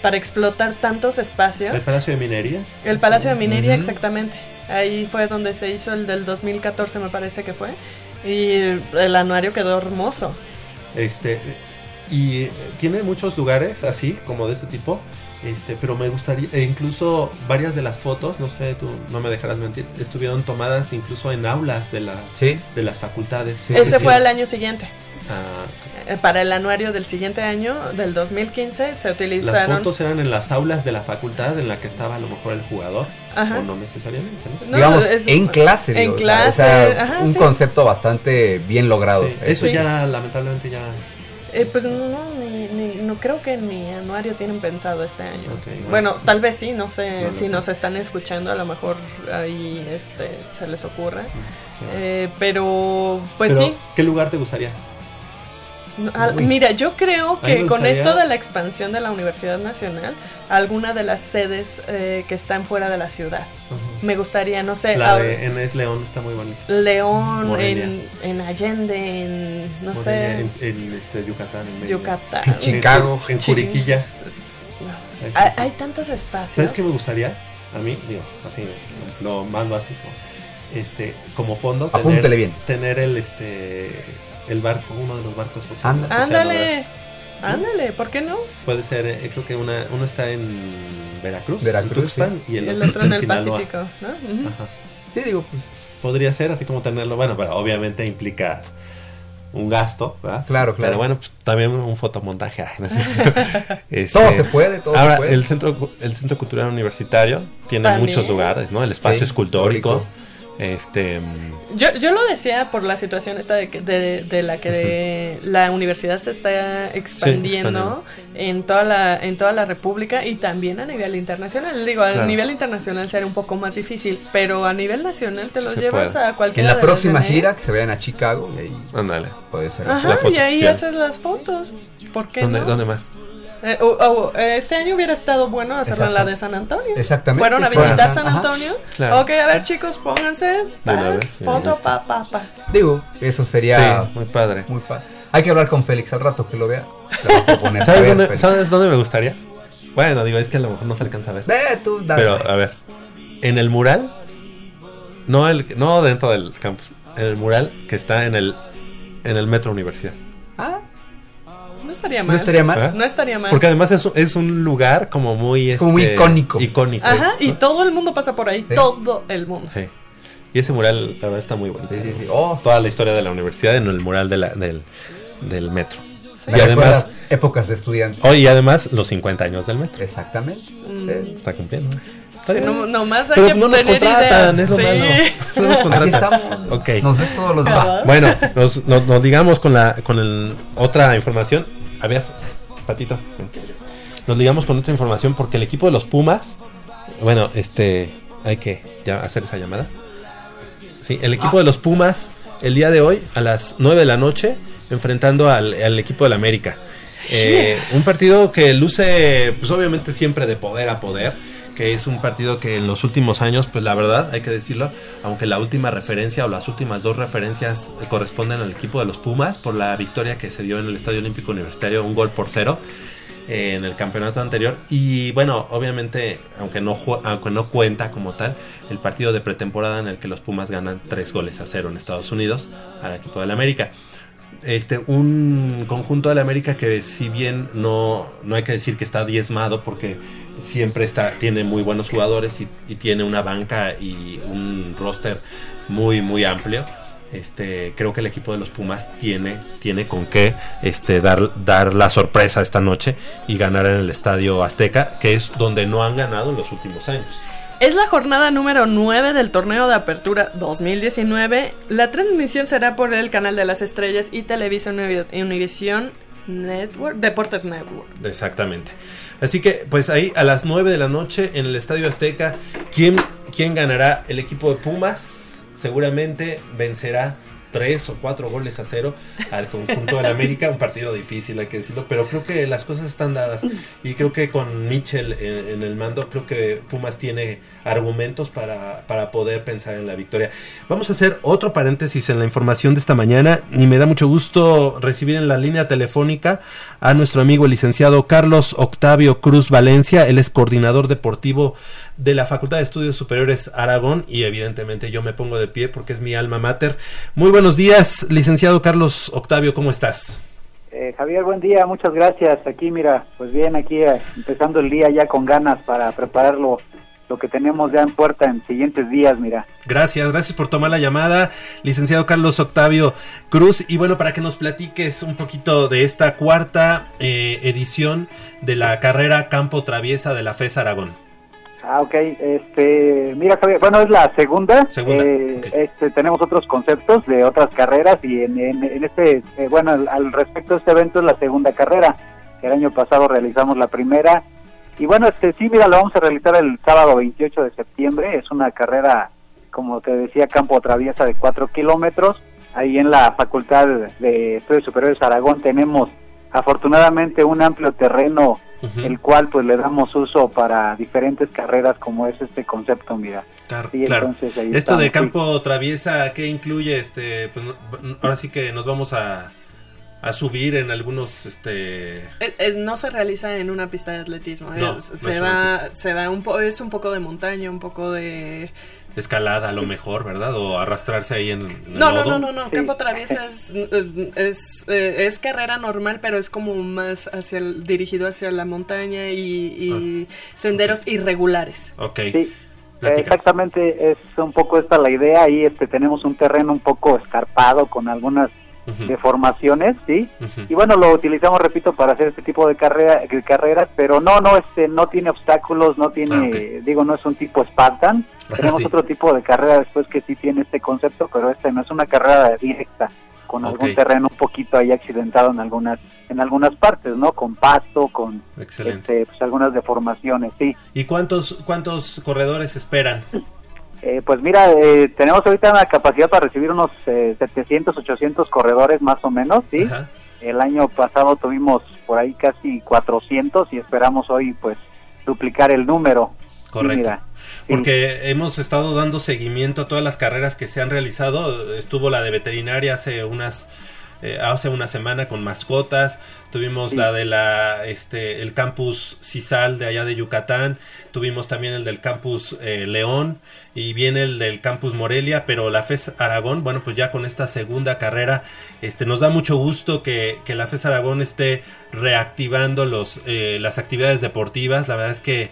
para explotar tantos espacios. El Palacio de Minería. El Palacio de Minería, exactamente. Ahí fue donde se hizo el del 2014, me parece que fue. Y el anuario quedó hermoso. Este, y tiene muchos lugares así, como de este tipo. Este, pero me gustaría, e incluso varias de las fotos, no sé, tú no me dejarás mentir, estuvieron tomadas incluso en aulas de, la, Sí. de las facultades. Sí, Ese sí, fue sí. al año siguiente. Ah, Eh, Para el anuario del siguiente año, del 2015, se las utilizaron. fotos eran en las aulas de la facultad en la que estaba a lo mejor el jugador, Ajá. o no necesariamente. ¿no? No, Digamos, es- en clase. en digo, clase, o sea, ajá, un sí. concepto bastante bien logrado. Sí, eso Sí. ya lamentablemente ya Eh, pues no, ni- ni- no creo que en mi anuario tienen pensado este año. Bueno. bueno. tal vez sí, no sé No si sé. nos están escuchando, a lo mejor ahí este, se les ocurre. claro. Eh, pero, pues Pero, sí. ¿Qué lugar te gustaría? Uy. mira, yo creo que con esto de la expansión de la Universidad Nacional, alguna de las sedes eh, que están fuera de la ciudad, me gustaría, no sé, La de Enes León está muy bonita. León, en, en Allende, en, no Morelia, sé, En, en, este, Yucatán. En Mérida. Yucatán. En Chicago. En. Juriquilla. No. Hay, hay tantos espacios. ¿Sabes qué me gustaría? A mí, digo, así, lo mando así, como, este, como fondo. tener- Apúntele bien. Tener el, este, el barco, uno de los barcos. Anda. Ándale, ándale, ¿por qué no? Puede ser, eh, creo que una, uno está en Veracruz, Veracruz, en Tuxpan, Y y el, el, otro en el Sinaloa. Pacífico, ¿no? Ajá. Sí, digo, pues, Podría ser así como tenerlo, bueno, pero obviamente implica un gasto, ¿verdad? Claro, claro. Pero bueno, pues, también un fotomontaje. [LAUGHS] Este, todo se puede, todo Ahora, se puede. el centro, el centro cultural universitario tiene También. muchos lugares, ¿no? El espacio Sí, escultórico, histórico. Este, mm, Yo, yo lo decía por la situación esta de, que- de, de la que la universidad se está expandiendo en toda la en toda la república y también a nivel internacional. Digo, a Claro. nivel internacional será un poco más difícil, pero a nivel nacional te los Se llevas puede. a En cualquiera la de próxima gira que se vayan a Chicago y ahí ándale. puede ser. Ajá, La foto y ahí oficial. haces las fotos. ¿Por qué ¿Dónde, no? ¿Dónde más? Eh, o- o, eh, este año hubiera estado bueno hacerlo en la de San Antonio. Exactamente. Fueron a Fueron visitar San- San ajá. Antonio. Claro. Ok, a ver chicos, pónganse. una paz, vez, ya, foto, pa, pa, pa. Digo, eso sería sí, muy padre. muy padre. Hay que hablar con Félix al rato que lo vea. Le voy a proponer. [LAUGHS] ¿Sabes A ver, dónde, Félix. ¿Sabes dónde me gustaría? Bueno, digo, es que a lo mejor no se alcanza a ver. Eh, tú, dale. Pero, a ver, en el mural, no, el, no dentro del campus, en el mural que está en el, en el Metro Universidad. Ah, No estaría mal. no estaría mal. ¿Eh? No estaría mal. Porque además es, un- es un lugar como muy... Es como muy este, icónico. Icónico. Ajá, y ¿no? todo el mundo pasa por ahí. Sí. Todo el mundo. Sí. Y ese mural, la verdad, está muy bonito. Sí, sí, sí. Oh. Toda la historia de la universidad en el mural de la- del, del metro. Sí. Y además, épocas de estudiante. hoy y además los 50 años del metro. Exactamente. Mm. Está cumpliendo. Sí, no, nomás hay Pero que no nos tener contratan, ideas. es lo sí. malo. [LAUGHS] No nos Aquí contratan. estamos. Ok. Nos ves todos los va. Bueno, nos, nos- nos digamos con la con el, otra información. A ver, Patito. ven. Nos digamos con otra información porque el equipo de los Pumas, bueno, este, hay que ya hacer esa llamada. Sí, el equipo de los Pumas el día de hoy a las 9 de la noche enfrentando al, al equipo del América. Eh, un partido que luce, pues obviamente siempre de poder a poder, que es un partido que en los últimos años, pues la verdad, hay que decirlo, aunque la última referencia o las últimas dos referencias corresponden al equipo de los Pumas por la victoria que se dio en el Estadio Olímpico Universitario, un gol por cero eh, en el campeonato anterior. Y bueno obviamente aunque no aunque no cuenta como tal el partido de pretemporada en el que los Pumas ganan tres goles a cero en Estados Unidos al equipo del América. Este un conjunto del América que si bien no no hay que decir que está diezmado porque siempre está tiene muy buenos jugadores y, y tiene una banca y un roster muy muy amplio este creo que el equipo de los Pumas tiene tiene con qué este dar dar la sorpresa esta noche y ganar en el Estadio Azteca que es donde no han ganado en los últimos años Es la jornada número 9 del torneo de apertura 2019. La transmisión será por el canal de las estrellas y Televisa Univi- Univisión Network, Deportes Network. Exactamente. Así que, pues ahí a las 9 de la noche en el Estadio Azteca, ¿quién, quién ganará? El equipo de Pumas seguramente vencerá tres o cuatro goles a cero al conjunto del América, un partido difícil hay que decirlo, pero creo que las cosas están dadas y creo que con Mitchell en, el mando, creo que Pumas tiene argumentos para, para poder pensar en la victoria. Vamos a hacer otro paréntesis en la información de esta mañana y me da mucho gusto recibir en la línea telefónica a nuestro amigo el licenciado Carlos Octavio Cruz Valencia, él es coordinador deportivo de la Facultad de Estudios Superiores Aragón y evidentemente yo me pongo de pie porque es mi alma mater. Muy buenos días, licenciado Carlos Octavio, ¿cómo estás? Eh, Javier, buen día, muchas gracias. Aquí, mira, pues bien, aquí eh, empezando el día ya con ganas para prepararlo, lo que tenemos ya en puerta en siguientes días, mira. Gracias, gracias por tomar la llamada, licenciado Carlos Octavio Cruz. Y bueno, para que nos platiques un poquito de esta cuarta eh, edición de la carrera Campo Traviesa de la FES Aragón. Ah, ok, este, mira, Javier, bueno, es la segunda. Segunda, Eh, este, tenemos otros conceptos de otras carreras y en, en- en este, eh, bueno, al, al respecto de este evento es la segunda carrera. El año pasado realizamos la primera. Y bueno, este, sí, mira, lo vamos a realizar el sábado 28 de septiembre. Es una carrera, como te decía, campo traviesa de 4 kilómetros. Ahí en la Facultad de Estudios Superiores Aragón tenemos afortunadamente un amplio terreno El cual pues le damos uso para diferentes carreras como es este concepto, mira. Sí, claro. entonces ahí Esto de campo traviesa, ¿qué incluye? Este, pues, ahora sí que nos vamos a, a subir en algunos, este, Eh, eh, no se realiza en una pista de atletismo. No, es- no se va, se va un po es un poco de montaña, un poco de escalada a lo mejor, ¿verdad? O arrastrarse ahí en, en el No, no, lodo. no, no, no. Sí. Campo Traviesa es, es, eh, es carrera normal, pero es como más hacia el- dirigido hacia la montaña y, y senderos irregulares. Ok. Sí, exactamente es un poco esta la idea. Ahí este tenemos un terreno un poco escarpado con algunas Ujú, deformaciones, ¿sí? Y bueno, lo utilizamos, repito, para hacer este tipo de, carrera, de carreras, pero no, no, este, no tiene obstáculos, no tiene, Ah, digo, no es un tipo Spartan. [LAUGHS] Ah, Tenemos sí. otro tipo de carrera después que sí tiene este concepto, pero este no es una carrera directa, con algún terreno un poquito ahí accidentado en algunas, en algunas partes, ¿no? Con pasto, con este, pues, algunas deformaciones, sí. ¿Y cuántos, cuántos corredores esperan? [LAUGHS] Eh, pues mira, eh, tenemos ahorita una capacidad para recibir unos eh, 700, 800 corredores más o menos, ¿sí? Ajá. El año pasado tuvimos por ahí casi 400 y esperamos hoy pues duplicar el número. Sí, Correcto. sí. Porque hemos estado dando seguimiento a todas las carreras que se han realizado. Estuvo la de veterinaria hace unas eh, hace una semana con mascotas. Tuvimos Sí. la de la este el campus Cisal de allá de Yucatán. Tuvimos también el del campus eh, León y viene el del campus Morelia. Pero la FES Aragón, bueno, pues ya con esta segunda carrera, este nos da mucho gusto que, que la FES Aragón esté reactivando los eh, las actividades deportivas. La verdad es que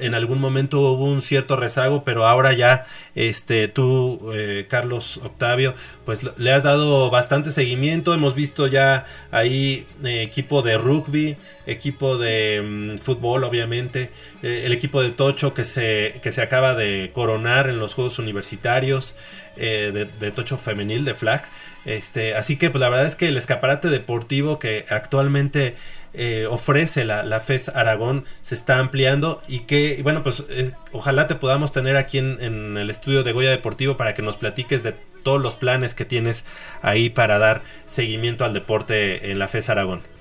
en algún momento hubo un cierto rezago, pero ahora ya, este, tú, eh, Carlos Octavio, pues le has dado bastante seguimiento. Hemos visto ya ahí eh, equipo de rugby, equipo de mm, fútbol, obviamente, eh, el equipo de Tocho que se, que se acaba de coronar en los Juegos Universitarios. eh, de, de Tocho Femenil, de Flag. Este, así que pues la verdad es que el escaparate deportivo que actualmente eh, ofrece la, la FES Aragón se está ampliando y que, bueno, pues eh, ojalá te podamos tener aquí en, en el estudio de Goya Deportivo para que nos platiques de todos los planes que tienes ahí para dar seguimiento al deporte en la FES Aragón.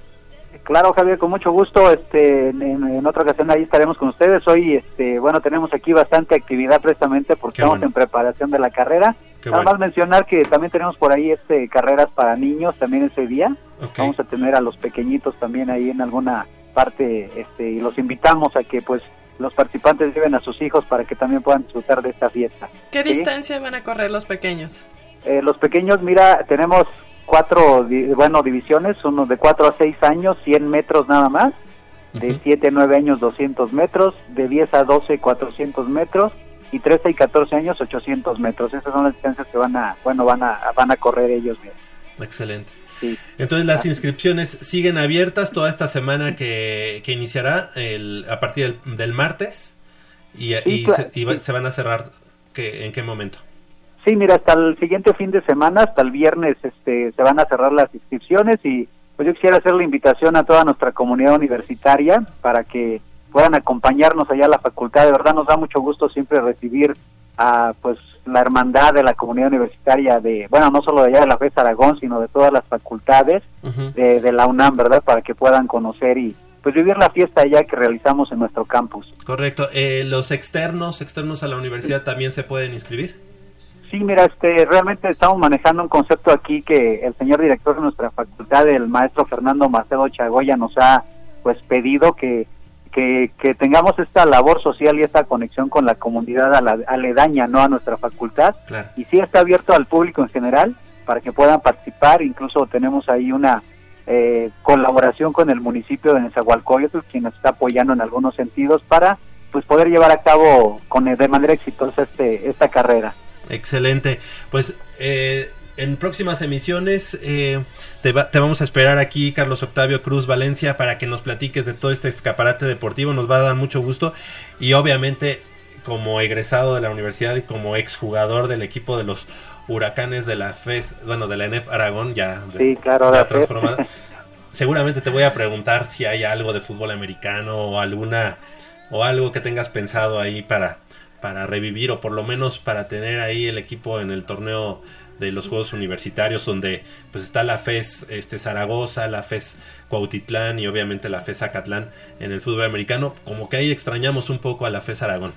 Claro, Javier, con mucho gusto. Este, en, en otra ocasión ahí estaremos con ustedes. Hoy, este, bueno, tenemos aquí bastante actividad precisamente porque Qué estamos bueno. en preparación de la carrera. Qué Nada bueno. más mencionar que también tenemos por ahí este carreras para niños también ese día. Vamos a tener a los pequeñitos también ahí en alguna parte este, y los invitamos a que pues los participantes lleven a sus hijos para que también puedan disfrutar de esta fiesta. ¿Qué ¿Sí? distancia van a correr los pequeños? Eh, los pequeños, mira, tenemos cuatro, bueno, divisiones, uno de 4 a 6 años, 100 metros nada más, de Ujú. 7 a 9 años, 200 metros, de 10 a 12, 400 metros, y 13 y 14 años, 800 metros. Esas son las distancias que van a, bueno, van a, van a correr ellos. mira. Excelente. Sí. Entonces las inscripciones siguen abiertas toda esta semana que, que iniciará el, a partir del, del martes. y, Sí, y cla- se, y sí. se van a cerrar ¿qué- en qué momento. Sí, mira, hasta el siguiente fin de semana, hasta el viernes, este, se van a cerrar las inscripciones y pues yo quisiera hacer la invitación a toda nuestra comunidad universitaria para que puedan acompañarnos allá a la facultad. De verdad nos da mucho gusto siempre recibir a pues la hermandad de la comunidad universitaria de, bueno, no solo de allá de la FES Aragón, sino de todas las facultades de, de la UNAM, ¿verdad? Para que puedan conocer y pues vivir la fiesta allá que realizamos en nuestro campus. Correcto. Eh, los externos, externos a la universidad también se pueden inscribir. Sí, mira, este, realmente estamos manejando un concepto aquí que el señor director de nuestra facultad, el maestro Fernando Macedo Chagoya, nos ha pues pedido que, que, que tengamos esta labor social y esta conexión con la comunidad ala- aledaña, no a nuestra facultad. Claro. Y sí está abierto al público en general para que puedan participar. Incluso tenemos ahí una eh, colaboración con el municipio de Nezahualcóyotl, quien nos está apoyando en algunos sentidos para pues poder llevar a cabo con de manera exitosa este esta carrera. Excelente. Pues eh, en próximas emisiones eh, te, va- te vamos a esperar aquí, Carlos Octavio Cruz Valencia, para que nos platiques de todo este escaparate deportivo. Nos va a dar mucho gusto. Y obviamente, como egresado de la universidad y como exjugador del equipo de los huracanes de la FES, bueno, de la ENEP Aragón, ya, Sí, claro, ya transformada. [LAUGHS] Seguramente te voy a preguntar si hay algo de fútbol americano o alguna o algo que tengas pensado ahí para para revivir o por lo menos para tener ahí el equipo en el torneo de los Juegos Universitarios donde pues está la FES este Zaragoza, la FES Cuautitlán y obviamente la FES Acatlán en el fútbol americano, como que ahí extrañamos un poco a la FES Aragón.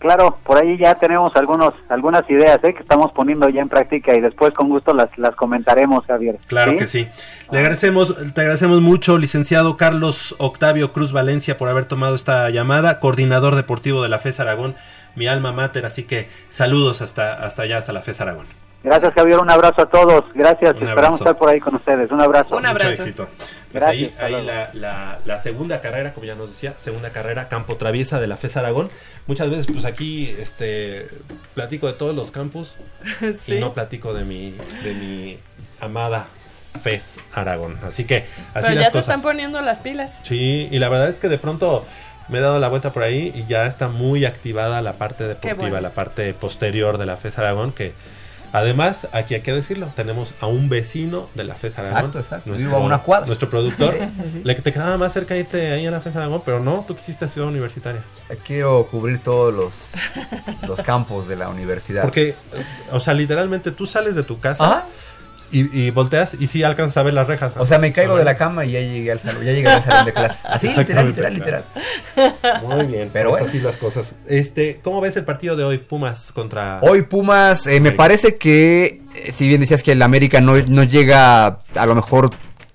Claro, por ahí ya tenemos algunos, algunas ideas ¿eh? que estamos poniendo ya en práctica y después con gusto las, las comentaremos, Javier. Claro que sí. Le agradecemos, te agradecemos mucho, licenciado Carlos Octavio Cruz Valencia, por haber tomado esta llamada, coordinador deportivo de la FES Aragón, mi alma mater, así que saludos hasta, hasta allá, hasta la FES Aragón. Gracias, Javier. Un abrazo a todos. Gracias. Un Esperamos abrazo. estar por ahí con ustedes. Un abrazo. Un abrazo. Mucho éxito. Pues Gracias, ahí, ahí la, la- la segunda carrera, como ya nos decía, segunda carrera, campo traviesa de la FES Aragón. Muchas veces, pues aquí, este, platico de todos los campus [LAUGHS] Sí. y no platico de mi, de mi amada FES Aragón. Así que, así Pero las ya se cosas. están poniendo las pilas. Sí, y la verdad es que de pronto me he dado la vuelta por ahí y ya está muy activada la parte deportiva, bueno. la parte posterior de la FES Aragón, que además, aquí hay que decirlo, tenemos a un vecino de la FES Aragón. Exacto, exacto. Vivo a una cuadra. Nuestro productor. [LAUGHS] Sí. Le que te quedaba más cerca irte ahí a la FES Aragón, pero no, tú quisiste Ciudad Universitaria. Quiero cubrir todos los, los campos de la universidad. Porque, eh, o sea, literalmente tú sales de tu casa Ajá. Y, y volteas y sí alcanzas a ver las rejas. O sea, me caigo de la cama y ya llegué al salón, ya llegué al salón de clases. Así, literal, literal, literal. Muy bien, Pero pues bueno. así las cosas. Este, ¿cómo ves el partido de hoy, Pumas contra Hoy Pumas, eh, me parece que, eh, si bien decías que el América no, no llega a lo mejor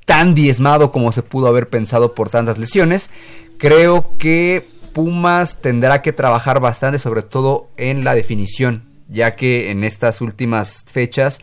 tan diezmado como se pudo haber pensado por tantas lesiones, creo que Pumas tendrá que trabajar bastante, sobre todo en la definición, ya que en estas últimas fechas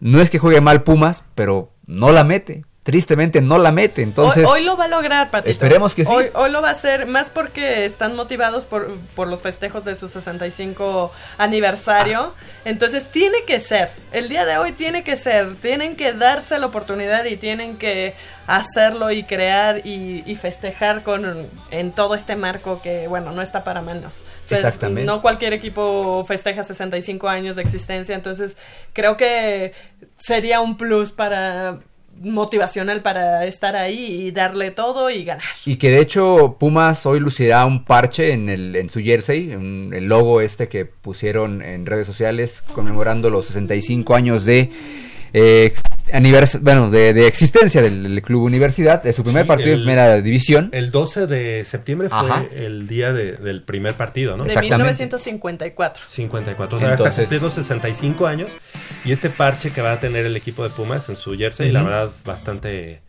no es que juegue mal Pumas, pero no la mete. Tristemente no la mete, entonces... hoy, hoy lo va a lograr, Patito. Esperemos que sí. Hoy, hoy lo va a hacer, más porque están motivados por, por los festejos de su 65 aniversario. Entonces tiene que ser, el día de hoy tiene que ser, tienen que darse la oportunidad y tienen que hacerlo y crear y, y festejar con en todo este marco que, bueno, no está para manos. Exactamente. No cualquier equipo festeja 65 años de existencia, entonces creo que sería un plus para motivacional para estar ahí y darle todo y ganar. Y que de hecho Pumas hoy lucirá un parche en, el, en su jersey, un- el logo este que pusieron en redes sociales conmemorando los 65 años de eh, anivers- bueno, de, de existencia del, del club universidad, de su primer Sí, partido el- en primera división. El 12 de septiembre fue Ajá. el día de- del primer partido, ¿no? De Exactamente. 1954. 54. O sea, está Entonces- cumpliendo 65 años. Y este parche que va a tener el equipo de Pumas en su jersey, la Ujú. verdad, bastante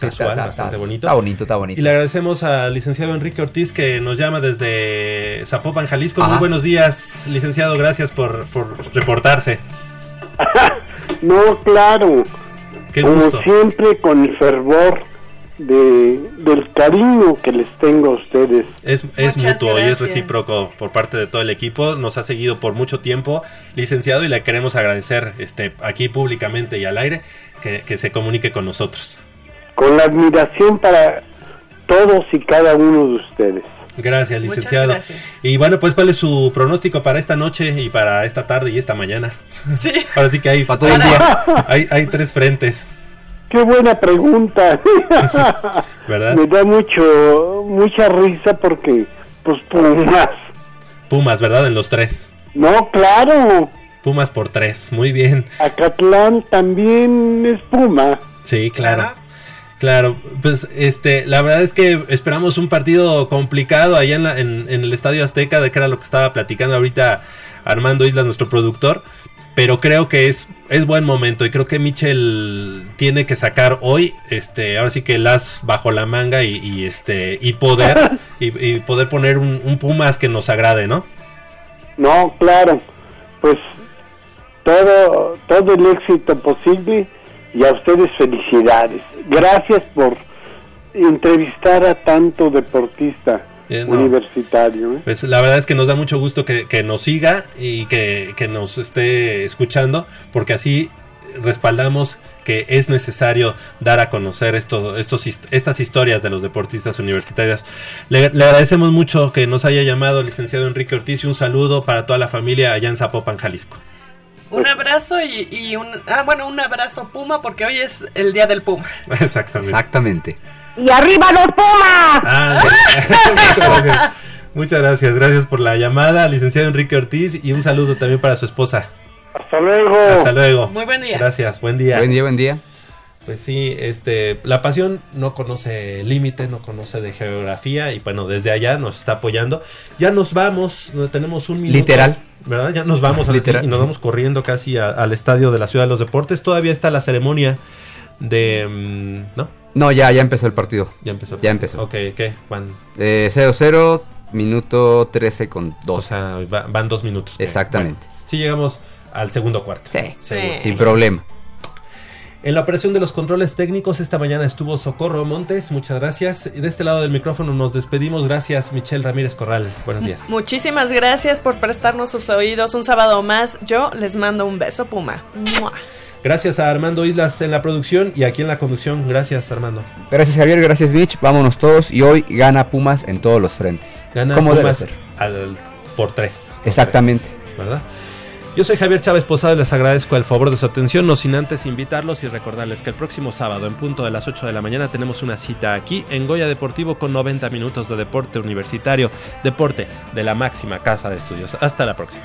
casual, está- está- bastante está- bonito. Está bonito, está bonito. Y le agradecemos al licenciado Enrique Ortiz que nos llama desde Zapopan, Jalisco. Ajá. Muy buenos días, licenciado. Gracias por, por reportarse. [LAUGHS] No, claro, Qué como gusto. siempre con el fervor de, del cariño que les tengo a ustedes. Es, es mutuo y es recíproco por parte de todo el equipo. Nos ha seguido por mucho tiempo, licenciado, y le queremos agradecer este, aquí públicamente y al aire que, que se comunique con nosotros. Con la admiración para todos y cada uno de ustedes. Gracias, licenciado. gracias. Y bueno, pues, ¿cuál es su pronóstico para esta noche y para esta tarde y esta mañana? Sí. Ahora sí que hay, Para todo el día. hay, hay tres frentes, Qué buena pregunta. [LAUGHS] ¿verdad? Me da mucho, mucha risa porque, pues, Pumas. Pumas, ¿verdad? En los tres. No, claro. Pumas por tres, muy bien. Acatlán también es Puma. Sí, claro. Claro. Pues este, la verdad es que esperamos un partido complicado allá en, la- en, en el Estadio Azteca, de que era lo que estaba platicando ahorita Armando Isla, nuestro productor, pero creo que es, es buen momento y creo que Michel tiene que sacar hoy, este, ahora sí que el as bajo la manga y, y, este, y poder, [LAUGHS] y, y poder poner un, un Pumas que nos agrade, ¿no? No, claro. Pues todo, todo el éxito posible y a ustedes felicidades. Gracias por entrevistar a tanto deportista Eh, no. universitario. ¿eh? Pues la verdad es que nos da mucho gusto que, que nos siga y que, que nos esté escuchando, porque así respaldamos que es necesario dar a conocer esto, estos, hist- estas historias de los deportistas universitarios. Le, le agradecemos mucho que nos haya llamado el licenciado Enrique Ortiz y un saludo para toda la familia allá en Zapopan, Jalisco. Un abrazo y, y un... Ah, bueno, un abrazo Puma porque hoy es el día del Puma. Exactamente. Exactamente. ¡Y arriba los Pumas! [LAUGHS] Ah, muchas gracias. Muchas gracias, gracias por la llamada, licenciado Enrique Ortiz, y un saludo también para su esposa. Hasta luego. Hasta luego. Muy buen día. Gracias, buen día. Buen día, buen día. Pues sí, este, la pasión no conoce límites, no conoce de geografía y bueno, desde allá nos está apoyando. Ya nos vamos, no tenemos un minuto. Literal. ¿Verdad? Ya nos vamos sí, Literal. y nos vamos corriendo casi a- al estadio de la Ciudad de los Deportes. Todavía está la ceremonia de... mm, ¿No? No, ya, ya empezó el partido. Ya empezó. Ya empezó. Ok, ¿qué? Juan. Eh, 0-0, minuto 13 con O 12. sea, va- van dos minutos. Exactamente. Bueno, sí llegamos al segundo cuarto. Sí, Seguro. sin problema. En la operación de los controles técnicos esta mañana estuvo Socorro Montes, muchas gracias. Y de este lado del micrófono nos despedimos. Gracias, Michelle Ramírez Corral. Buenos días. [LAUGHS] Muchísimas gracias por prestarnos sus oídos un sábado más. Yo les mando un beso Puma. ¡Mua! Gracias a Armando Islas en la producción y aquí en la conducción. Gracias, Armando. Gracias Javier, gracias Mitch. Vámonos todos y hoy gana Pumas en todos los frentes. Gana Pumas ser. al, por tres. Por Exactamente. tres, ¿Verdad? Yo soy Javier Chávez Posada y les agradezco el favor de su atención, no sin antes invitarlos y recordarles que el próximo sábado en punto de las 8 de la mañana tenemos una cita aquí en Goya Deportivo con 90 minutos de deporte universitario, deporte de la máxima casa de estudios. Hasta la próxima.